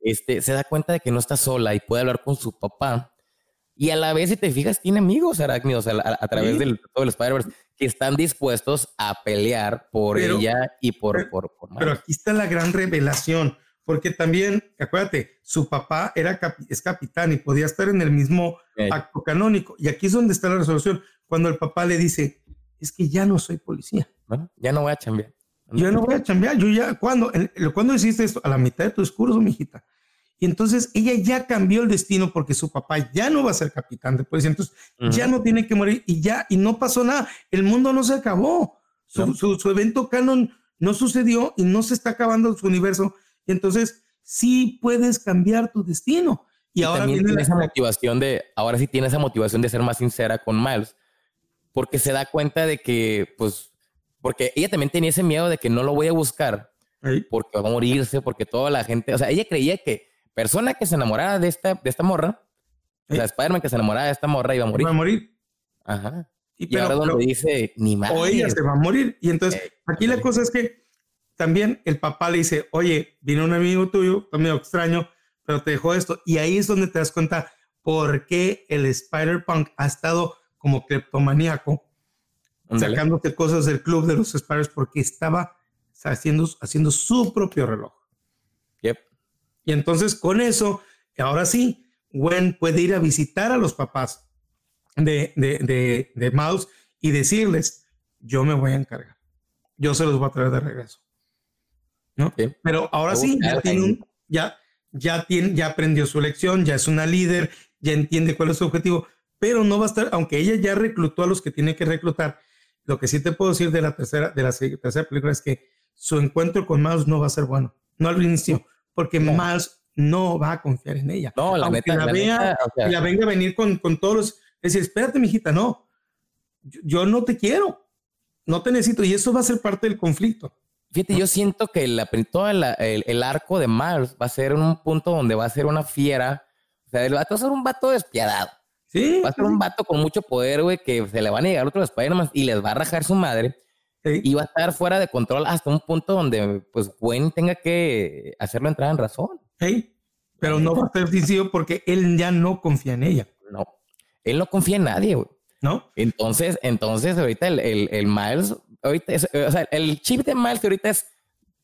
Este, se da cuenta de que no está sola y puede hablar con su papá. Y a la vez, si te fijas, tiene amigos arácnidos a, través del todo el Spider-Verse que están dispuestos a pelear por ella y por, por, Pero aquí está la gran revelación porque también, acuérdate, su papá era es capitán y podía estar en el mismo acto canónico. Y aquí es donde está la resolución. Cuando el papá le dice, es que ya no soy policía. ya no voy a chambear. Yo no voy a chambear. Yo ya, ¿cuándo? ¿Cuándo hiciste esto? A la mitad de tu discurso, mijita. Y entonces ella ya cambió el destino porque su papá ya no va a ser capitán de policía. Entonces ya no tiene que morir y ya, y no pasó nada. El mundo no se acabó. Su, su, su evento canon no sucedió y no se está acabando su universo y entonces sí puedes cambiar tu destino. Y, ahora tiene esa motivación de, ahora sí tiene esa motivación de ser más sincera con Miles, porque se da cuenta de que, pues, porque ella también tenía ese miedo de que no lo voy a buscar, porque va a morirse, porque toda la gente, o sea, ella creía que persona que se enamorara de esta, de esta morra, la Spider-Man que se enamorara de esta morra iba a morir. Va a morir. Ajá. Y, ahora donde dice, ni más. O ella se va a morir. Y entonces, aquí la cosa es que también el papá le dice, oye, vino un amigo tuyo, está medio extraño, pero te dejó esto. Y ahí es donde te das cuenta por qué el Spider-Punk ha estado como cleptomaníaco, sacándote cosas del club de los Spiders porque estaba haciendo, haciendo su propio reloj. Yep. Y entonces con eso, ahora sí, Gwen puede ir a visitar a los papás de, de, de, de Mouse y decirles, yo me voy a encargar. Yo se los voy a traer de regreso. ¿no? Pero ahora sí, ya, tiene ya, ya, tiene, ya aprendió su lección, ya es una líder, ya entiende cuál es su objetivo, pero no va a estar, aunque ella ya reclutó a los que tiene que reclutar, lo que sí te puedo decir de la tercera, de la tercera película es que su encuentro con Miles no va a ser bueno, no al inicio, porque no. Miles no va a confiar en ella. No, la aunque la, vea, la venga a venir con, con todos los, es decir, espérate, mijita, no, yo, yo no te quiero, no te necesito, y eso va a ser parte del conflicto. Fíjate, yo siento que la, todo el, el, arco de Mars va a ser un punto donde va a ser una fiera. O sea, va a ser un vato despiadado. Sí. Va a ser un vato con mucho poder, güey, que se le van a llegar otros Spider-Man y les va a rajar su madre. Y va a estar fuera de control hasta un punto donde, pues, Gwen tenga que hacerlo entrar en razón. Pero no va a ser sencillo porque él ya no confía en ella. No. Él no confía en nadie, güey. ¿No? Entonces, entonces ahorita el, el, el Miles ahorita, o sea, el chip de Miles ahorita es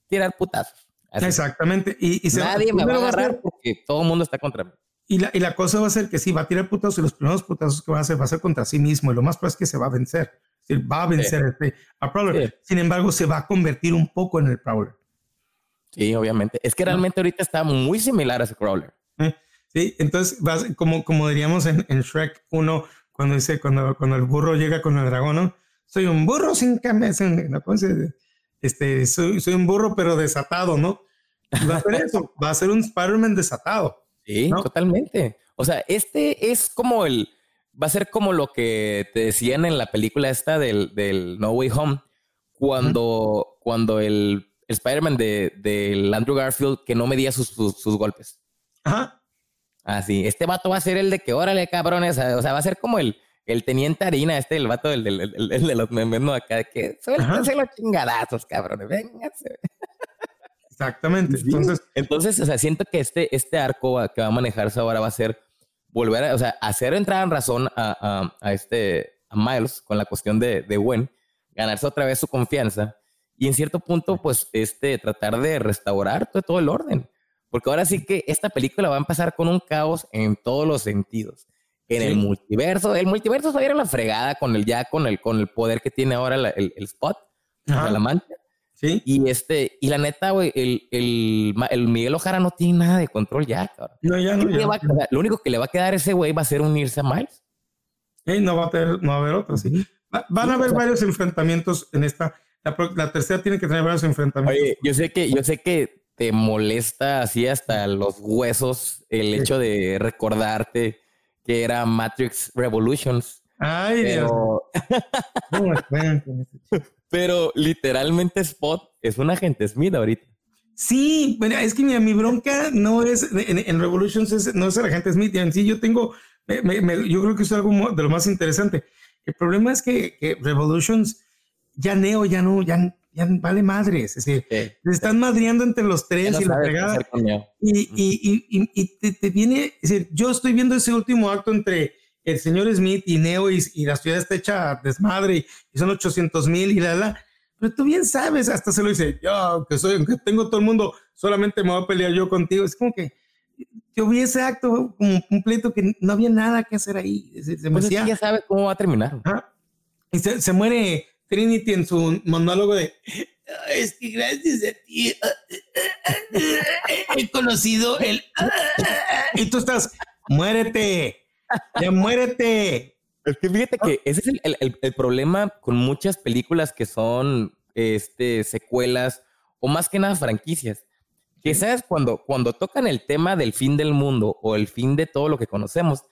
tirar putazos. Exactamente. Y, Nadie me va a agarrar porque todo el mundo está contra mí. Y la, y la cosa va a ser que sí, va a tirar putazos y los primeros putazos que va a hacer va a ser contra sí mismo y lo más probable es que se va a vencer. va a vencer este, a Prowler. Sin embargo, se va a convertir un poco en el Prowler. Sí, obviamente. Es que realmente ahorita está muy similar a ese Crawler. Eh, sí, entonces, como, como diríamos en, Shrek 1, cuando dice, cuando, cuando el burro llega con el dragón, ¿no? Soy un burro sin cabeza. ¿no? Este, soy, soy un burro, pero desatado, ¿no? Va a ser eso, va a ser un Spider-Man desatado. Sí, totalmente. O sea, este es como el, va a ser como lo que te decían en la película esta del, del No Way Home, cuando, cuando el, Spider-Man de, del Andrew Garfield que no medía sus, sus, golpes. Ajá. Así, este vato va a ser el de que, órale, cabrones, o sea, va a ser como el, el teniente harina, este, el vato del, de los memes, ¿no? Acá, que suéltense los chingadazos, cabrones, vénganse. Exactamente. Entonces, entonces, o sea, siento que este, este arco que va a manejarse ahora va a ser volver a, o sea, hacer entrar en razón a, a, este, a Miles con la cuestión de, de Gwen, ganarse otra vez su confianza y en cierto punto, pues, este, tratar de restaurar todo, todo el orden. Porque ahora sí que esta película va a empezar con un caos en todos los sentidos. En el multiverso, el multiverso va a ir a la fregada con el ya, con el, con el poder que tiene ahora el, el, Spot, la mancha. Y este, y la neta, güey, el, el, el, Miguel Ojara no tiene nada de control ya, cabrón. No, ya no. lo único que le va a quedar a ese güey va a ser unirse a Miles. no va a tener, no va a haber otro, sí. van a haber varios enfrentamientos en esta. La, tercera tiene que tener varios enfrentamientos. Oye, yo sé que, yo sé que te molesta así hasta los huesos el hecho de recordarte que era Matrix Revolutions. Ay, Dios. Pero literalmente Spot es un agente Smith ahorita. Sí, bueno, es que mi, bronca no es en, Revolutions, no es el agente Smith. En sí, yo tengo, yo creo que es algo de lo más interesante. El problema es que, Revolutions ya Neo ya no, ya, ya vale madres. Es decir, se están madriando entre los tres y la pegada. Y, y, y, y te, viene, es decir, yo estoy viendo ese último acto entre el señor Smith y Neo y, la ciudad está hecha desmadre y, son 800 mil y la, la. Pero tú bien sabes, hasta se lo dice, yo que soy, que tengo todo el mundo, solamente me voy a pelear yo contigo. Es como que yo vi ese acto como un completo que no había nada que hacer ahí. Se, pues ya sabe cómo va a terminar. Y se, muere Trinity en su monólogo de es que gracias a ti he conocido el y tú estás muérete ya muérete. Es que fíjate que ese es el, problema con muchas películas que son este, secuelas o más que nada franquicias. Que sabes, cuando, cuando tocan el tema del fin del mundo o el fin de todo lo que conocemos,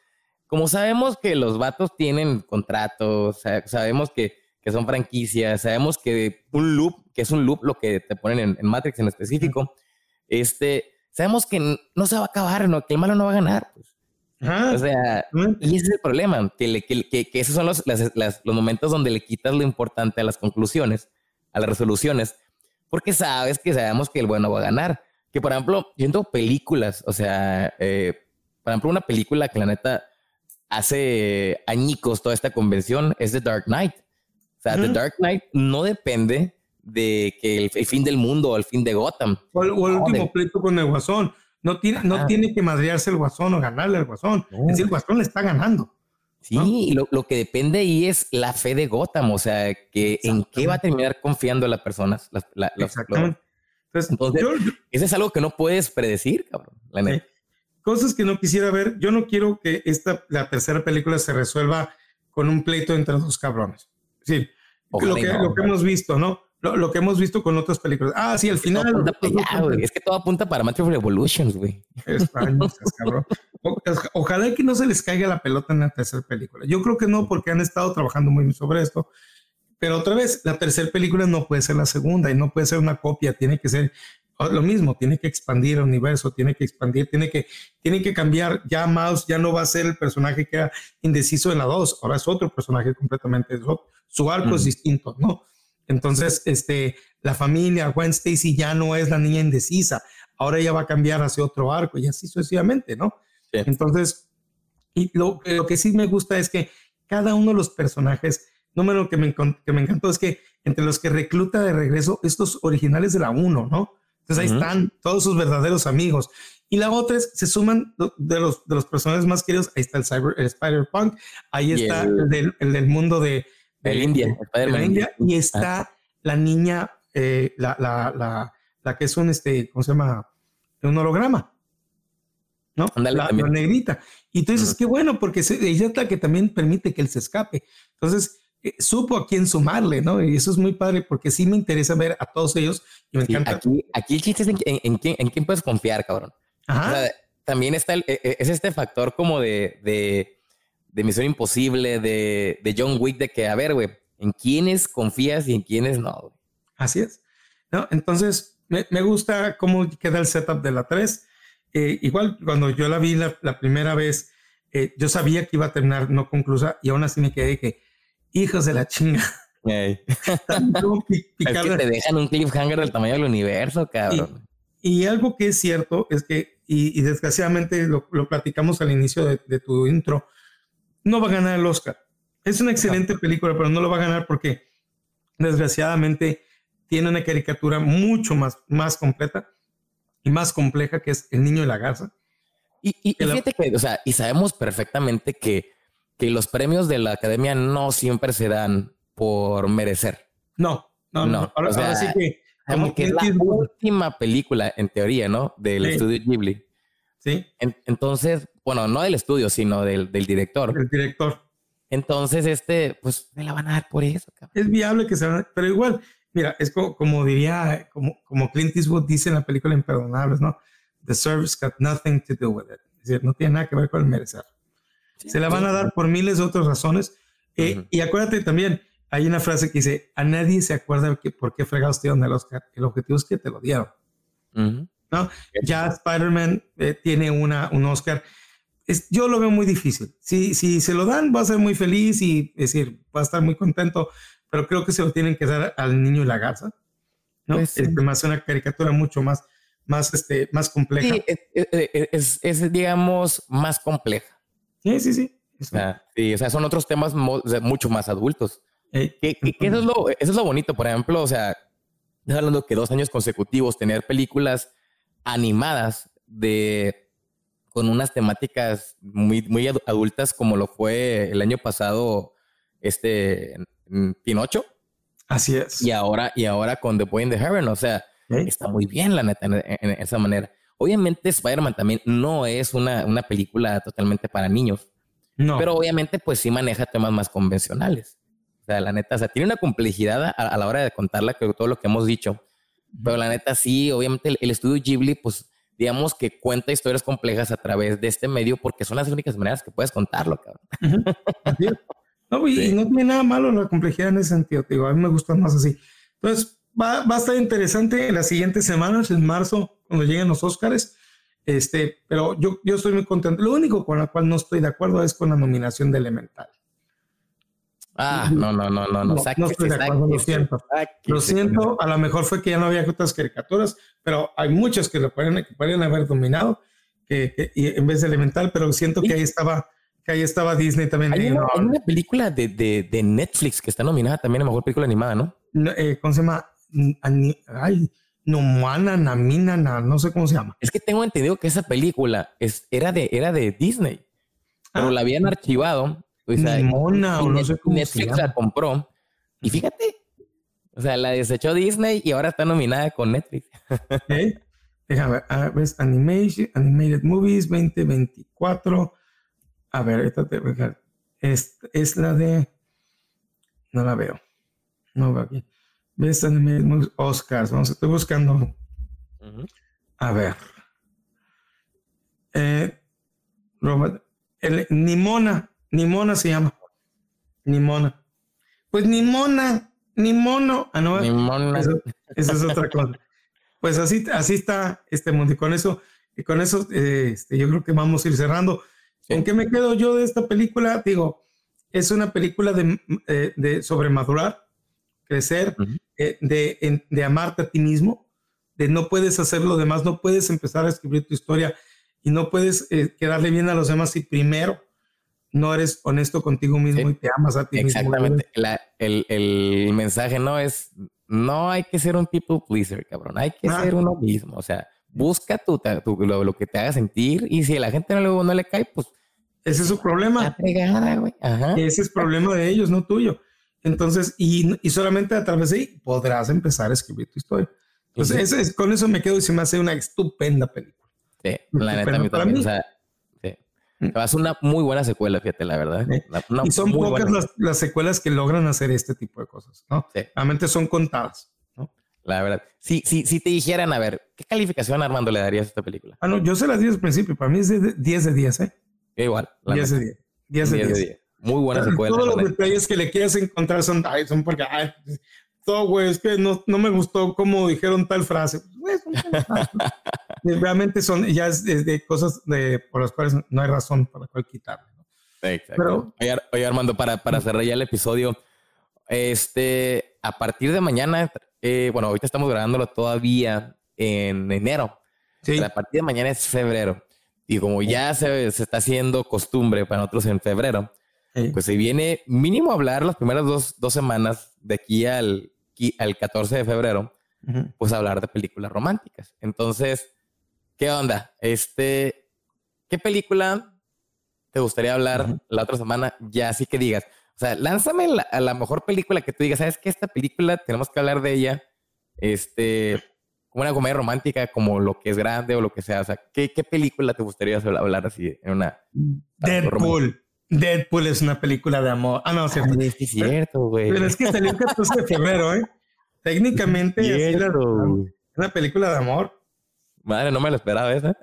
como sabemos que los vatos tienen contratos, sabemos que, que son franquicias, sabemos que un loop, que es un loop lo que te ponen en, Matrix en específico, este, sabemos que no se va a acabar, ¿no? que el malo no va a ganar. Pues o sea, y ese es el problema, que, que, que, esos son los, los momentos donde le quitas lo importante a las conclusiones, a las resoluciones, porque sabes que sabemos que el bueno va a ganar. Que por ejemplo, viendo películas, o sea, eh, por ejemplo, una película que la neta hace añicos toda esta convención es The Dark Knight. O sea, The Dark Knight no depende de que el, fin del mundo o el fin de Gotham. O, el, último pleito con el Guasón. No tiene, no tiene que madrearse el guasón o ganarle al guasón. Es decir, el guasón le está ganando. Sí, lo, lo, que depende ahí es la fe de Gotham, o sea, que en qué va a terminar confiando las personas. Exactamente. Entonces, ese es algo que no puedes predecir, cabrón. Cosas que no quisiera ver. Yo no quiero que esta, la tercera película se resuelva con un pleito entre dos cabrones. Sí, lo que, lo que hemos visto, ¿no? Lo, que hemos visto con otras películas. Ah, sí, al final. es que todo apunta para Matrix Revolutions, güey. ojalá que no se les caiga la pelota en la tercera película. Yo creo que no, porque han estado trabajando muy bien sobre esto. Pero otra vez, la tercera película no puede ser la segunda y no puede ser una copia, tiene que ser lo mismo, tiene que expandir el universo, tiene que expandir, tiene que, tiene que cambiar. Ya Mouse ya no va a ser el personaje que era indeciso en la 2, ahora es otro personaje completamente. Su arco es distinto, ¿no? Entonces, este, la familia Gwen Stacy ya no es la niña indecisa, ahora ella va a cambiar hacia otro arco y así sucesivamente, ¿no? Entonces, y lo, lo, que sí me gusta es que cada uno de los personajes, número que me, que me encantó es que entre los que recluta de regreso estos originales de la 1, ¿no? Entonces ahí están todos sus verdaderos amigos. Y la otra es, se suman de los, de los personajes más queridos, ahí está el, cyber, el Spider-Punk, ahí está el, del, el, del, mundo de, de, India, la India y está la niña, eh, la, la, la, la, que es un, este, ¿cómo se llama? Un holograma. ¿no? la, negrita. Y tú dices, qué bueno, porque ella es la que también permite que él se escape. Entonces, eh, supo a quién sumarle, ¿no? Y eso es muy padre porque sí me interesa ver a todos ellos y me encanta. Aquí, aquí el chiste es en, quién, en quién puedes confiar, cabrón. también está el, e, e, es este factor como de, de, de Misión Imposible, de, de, John Wick, de que, a ver, güey, en quiénes confías y en quiénes no. Así es. ¿No? Entonces, me, me, gusta cómo queda el setup de la 3. Eh, igual, cuando yo la vi la, la primera vez, eh, yo sabía que iba a terminar no conclusa y aún así me quedé que hijos de la chinga. es que te dejan un cliffhanger del tamaño del universo, cabrón. Y, algo que es cierto es que, y, desgraciadamente lo, platicamos al inicio de, tu intro, no va a ganar el Oscar. Es una excelente película, pero no lo va a ganar porque desgraciadamente tiene una caricatura mucho más, más completa y más compleja que es El Niño y la Garza. Y, y, fíjate que, o sea, y sabemos perfectamente que que los premios de la academia no siempre se dan por merecer. No, no, no. Ahora, sí que. Como que es la última película, en teoría, ¿no? Del estudio Ghibli. Sí. entonces, bueno, no del estudio, sino del, del director. El director. Entonces, este, pues me la van a dar por eso. Cabrón. Es viable que se van pero igual, mira, es como, como, diría, como, como Clint Eastwood dice en la película Imperdonables, ¿no? The service got nothing to do with it. Es decir, no tiene nada que ver con el merecer se la van a dar por miles de otras razones. Eh, y acuérdate también, hay una frase que dice, a nadie se acuerda que por qué fregados te dieron el Oscar. El objetivo es que te lo dieron. ¿No? Ya Spider-Man eh, tiene una, un Oscar. Es, yo lo veo muy difícil. Si, si se lo dan, va a ser muy feliz y es decir, va a estar muy contento, pero creo que se lo tienen que dar al niño y la garza. ¿no? Pues es más una caricatura mucho más, más, este, más compleja. Sí, es, es, digamos, más compleja. Sí, sí, sí. sí, o sea, son otros temas mucho más adultos. Eh, eso, es lo, eso es lo bonito, por ejemplo, o sea, hablando que dos años consecutivos tener películas animadas de con unas temáticas muy, muy adultas como lo fue el año pasado este Pinocho. Así es. Y ahora, y ahora con The Boy in the Heaven, o sea, está muy bien la neta en esa manera. Obviamente Spider-Man también no es una, una película totalmente para niños. No. Pero obviamente pues sí maneja temas más convencionales. O sea, la neta, o sea, tiene una complejidad a, la hora de contarla que todo lo que hemos dicho. Pero la neta sí, obviamente el, estudio Ghibli pues digamos que cuenta historias complejas a través de este medio porque son las únicas maneras que puedes contarlo, cabrón. No, y, no tiene nada malo la complejidad en ese sentido, digo, a mí me gusta más así. Entonces, va, va a estar interesante en las siguientes semanas, en marzo, cuando lleguen los Oscars. Este, pero yo, yo estoy muy contento. Lo único con la cual no estoy de acuerdo es con la nominación de Elemental. Ah, no, no, no, no, no. no estoy de acuerdo, lo siento. Lo siento, a lo mejor fue que ya no había otras caricaturas, pero hay muchas que lo pueden, que pueden haber dominado que, en vez de Elemental, pero siento que ahí estaba, que ahí estaba Disney también. Hay, una, película de, de, de, Netflix que está nominada también a mejor película animada, ¿no? Eh, ¿Cómo se llama? Ay, Nomana, Namina, no sé cómo se llama. Es que tengo entendido que esa película es, era, de, era de Disney, pero ah. la habían archivado. O sea, Mona, o no sé cómo Netflix la compró. Y fíjate, o sea, la desechó Disney y ahora está nominada con Netflix. ¿Eh? Déjame ver, a ver, Animation, Animated Movies 2024. A ver, esta te es, es la de. No la veo. No veo aquí. Best Animated Oscars. Vamos, estoy buscando. A ver. Eh, Robert, el, Nimona, Nimona se llama. Nimona. Pues Nimona, ni mono. Ah, no, Nimona. Eso, esa es otra cosa. Pues así, así está este mundo. Y con eso, y con eso eh, este, yo creo que vamos a ir cerrando. ¿En qué me quedo yo de esta película? Digo, es una película de, eh, de sobre madurar, crecer, eh, de, de, amarte a ti mismo, de no puedes hacer lo demás, no puedes empezar a escribir tu historia y no puedes eh, quedarle bien a los demás si primero no eres honesto contigo mismo y te amas a ti mismo. Exactamente. El, el, mensaje no es, no hay que ser un people pleaser, cabrón, hay que ah. ser uno mismo, o sea, busca tu, lo, lo, que te haga sentir y si a la gente no le, no le cae, pues... Ese es su problema. Ese es problema de ellos, no tuyo. Entonces, y, y, solamente a través de ahí podrás empezar a escribir tu historia. Entonces, es, con eso me quedo y se me hace una estupenda película. Sí, la neta, mí también. O sea, Mm. Ser una muy buena secuela, fíjate, la verdad. y son pocas las, las, secuelas que logran hacer este tipo de cosas, ¿no? Sí. Realmente son contadas, ¿no? La verdad. Si, si, si te dijeran, a ver, ¿qué calificación, Armando, le darías a esta película? Ah, no, yo se las di al principio. Para mí es de 10 de 10, ¿eh? Igual. 10 de 10. 10 de 10. Muy buena secuela. Todos los detalles que le quieras encontrar son, son porque, ay, todo, güey, es que no, no me gustó cómo dijeron tal frase. Pues, Realmente son, ya es, de cosas de, por las cuales no hay razón para cual quitarle. Exacto. oye, Armando, para, para cerrar ya el episodio, este, a partir de mañana, eh, bueno, ahorita estamos grabándolo todavía en enero. Sí. a partir de mañana es febrero. Y como ya se, se, está haciendo costumbre para nosotros en febrero, pues se viene mínimo a hablar las primeras dos, dos semanas de aquí al, al 14 de febrero, pues hablar de películas románticas. Entonces, ¿qué onda? Este, ¿qué película te gustaría hablar la otra semana? Ya así que digas, o sea, lánzame la, a la mejor película que tú digas, ¿sabes qué? Esta película tenemos que hablar de ella, este, como una comedia romántica, como lo que es grande o lo que sea. O sea, ¿qué, qué película te gustaría hablar así en una? Deadpool. Deadpool es una película de amor. Ah, no, cierto. es cierto, güey. Pero es que salió el 14 de febrero, ¿eh? Técnicamente es una película de amor. Madre, no me lo esperaba esa.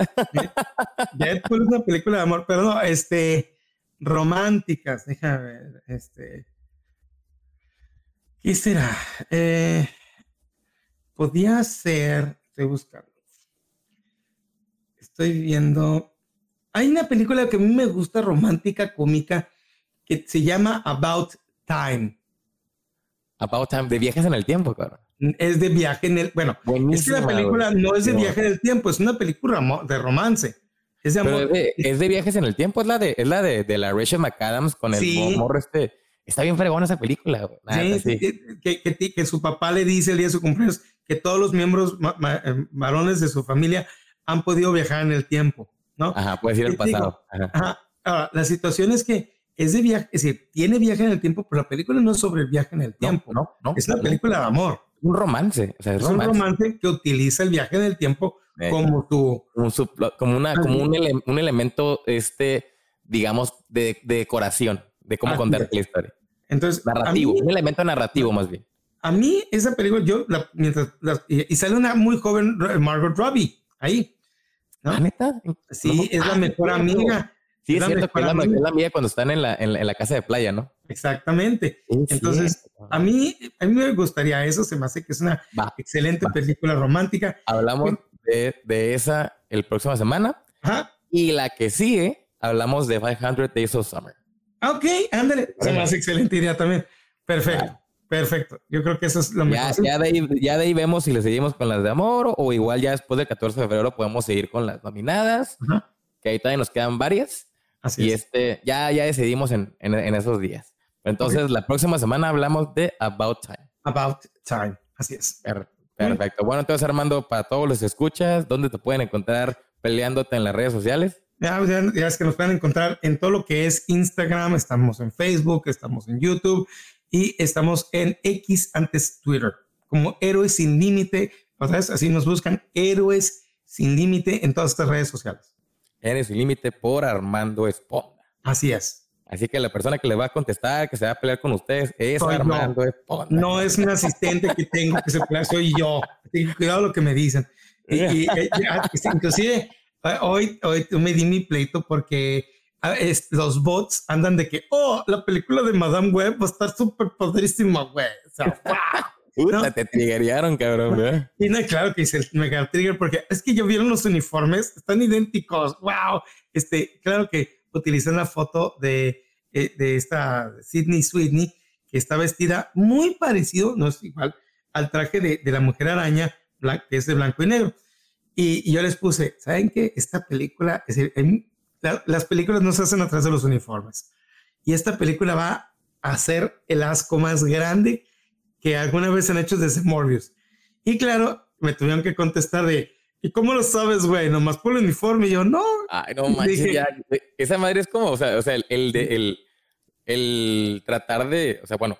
Deadpool es una película de amor, pero no, este, románticas, déjame ver, este. ¿Qué será? Eh, podía ser, estoy buscando. Estoy viendo hay una película que a mí me gusta, romántica, cómica, que se llama About Time. About Time, de viajes en el tiempo, claro. Es de viaje en el. Bueno, es que la película no es de viaje en el tiempo, es una película de romance. Es de amor. Es de, viajes en el tiempo, es la de, es la de, de la Rachel McAdams con el morro este. Está bien fregona esa película. sí, sí. Que, que, que, su papá le dice el día de su cumpleaños que todos los miembros eh, varones de su familia han podido viajar en el tiempo. ¿No? Ajá, puedes ir al pasado. ajá. Ahora, la situación es que es de viaje, es decir, tiene viaje en el tiempo, pero la película no es sobre el viaje en el tiempo. No, no. es una película de amor. Un romance. O sea, es, un romance que utiliza el viaje en el tiempo eh, como tu. Como, una, como un, un, elemento, este, digamos, de, decoración, de cómo contar la historia. Entonces. Narrativo, un elemento narrativo más bien. A mí, esa película, yo, mientras, y, y, sale una muy joven Margot Robbie ahí. ¿Ah, neta? Sí, es la mejor amiga. Sí, es, cierto que es la, amiga cuando están en la, en, la, casa de playa, ¿no? Exactamente. Entonces, a mí, a mí me gustaría eso, se me hace que es una excelente película romántica. Hablamos de, de, esa el próxima semana. Ajá. Y la que sigue, hablamos de 500 Days of Summer. Ok, ándale. Se me hace excelente idea también. Perfecto. Perfecto. Yo creo que eso es lo mejor. Ya de, ahí, ya de ahí vemos si le seguimos con las de amor o igual ya después del 14 de febrero podemos seguir con las nominadas, que ahí todavía nos quedan varias. Así y este, ya, ya decidimos en, en, esos días. Entonces, la próxima semana hablamos de About Time. About Time. Así es. perfecto. Bueno, entonces, Armando, para todos los escuchas, ¿dónde te pueden encontrar peleándote en las redes sociales? Ya, ya, ya, es que nos pueden encontrar en todo lo que es Instagram, estamos en Facebook, estamos en YouTube y estamos en X antes Twitter, como Héroes Sin Límite. Así nos buscan Héroes Sin Límite en todas estas redes sociales. Héroes Sin Límite por Armando Esponda. Así es. Así que la persona que le va a contestar, que se va a pelear con ustedes, es Armando Esponda. No es un asistente que tengo que se pelea, soy yo. Cuidado lo que me dicen. Y, inclusive hoy, hoy me di mi pleito porque Ah, los bots andan de que, oh, la película de Madame Web va a estar súper padrísima, güey. O sea, Puta, te triggerearon, cabrón, Y no, claro que hice el mega trigger porque es que yo vieron los uniformes, están idénticos, wow. Este, claro que utilizan la foto de, eh, de esta Sidney Sweeney, que está vestida muy parecido, no es igual, al traje de, de la mujer araña, que es de blanco y negro. Y, y, yo les puse, ¿saben qué? Esta película, es decir, las películas no se hacen atrás de los uniformes. Y esta película va a ser el asco más grande que alguna vez han hecho desde Morbius. Y claro, me tuvieron que contestar de, ¿y cómo lo sabes, güey? Nomás por el uniforme. Y yo, no. Ay, no manches, ya, esa madre es como, o sea, o sea el, de, el, el tratar de, o sea, bueno,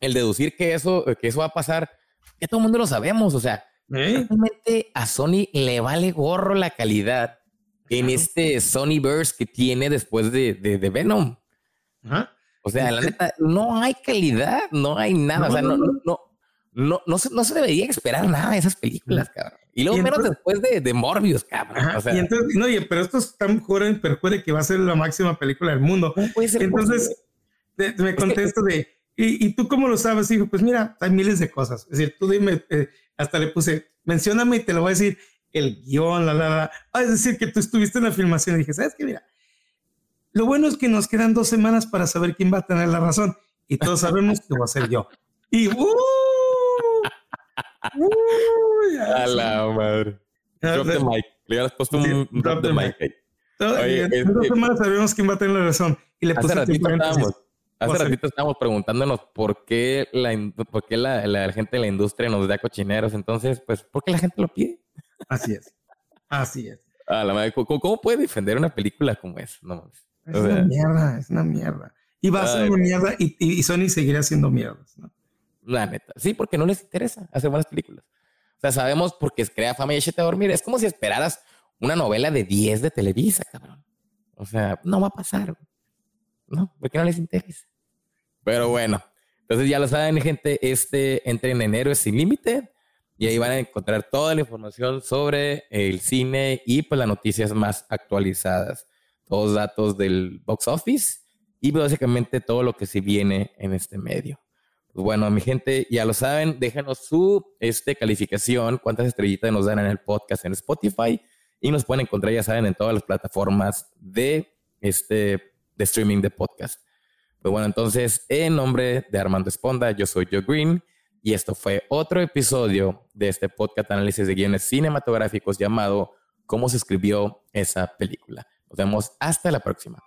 el deducir que eso, que eso va a pasar, que todo el mundo lo sabemos. O sea, ¿Eh? realmente a Sony le vale gorro la calidad en este Sony Burst que tiene después de, de, Venom. O sea, la neta, no hay calidad, no hay nada. o sea, no, no, no, no, se, no se debería esperar nada de esas películas, cabrón. Y luego menos después de, de, Morbius, cabrón. o sea, y entonces, no, oye, pero estos están juran, pero que va a ser la máxima película del mundo. entonces, me contesto de, ¿y, ¿y, tú cómo lo sabes? Dijo, pues mira, hay miles de cosas. Es decir, tú dime, eh, hasta le puse, mencióname y te lo voy a decir, el guion, la, la, la. Ah, es decir, que tú estuviste en la filmación y dije, ¿sabes qué? Mira, lo bueno es que nos quedan dos semanas para saber quién va a tener la razón. Y todos sabemos que va a ser yo. Y, ¡uh! a la madre. Drop the mic. Le hubieras puesto un drop, the mic. en dos semanas sabemos quién va a tener la razón. Y le hace ratito, estábamos, hace ratito estábamos preguntándonos por qué, la, por qué la, la, gente de la industria nos da cochineros. Entonces, pues, ¿por qué la gente lo pide? Así es. Así es. A la madre. ¿Cómo, ¿Cómo, puede defender una película como esa? No Es una mierda, es una mierda. Y va a ser una mierda y, y, Sony seguirá siendo mierdas, ¿no? La neta. Sí, porque no les interesa hacer buenas películas. O sea, sabemos porque crea fama y échate a dormir. Es como si esperaras una novela de 10 de Televisa, cabrón. O sea, no va a pasar. No, porque no les interesa. Pero bueno, entonces ya lo saben, gente. Este entre en enero es sin límite y ahí van a encontrar toda la información sobre el cine y pues las noticias más actualizadas. Todos datos del box office y básicamente todo lo que se viene en este medio. Pues bueno, mi gente, ya lo saben, déjanos su este, calificación, cuántas estrellitas nos dan en el podcast en Spotify y nos pueden encontrar, ya saben, en todas las plataformas de, este, de streaming de podcast. Pues bueno, entonces, en nombre de Armando Esponda, yo soy Joe Green y esto fue otro episodio de este podcast análisis de guiones cinematográficos llamado ¿Cómo se escribió esa película? Nos vemos hasta la próxima.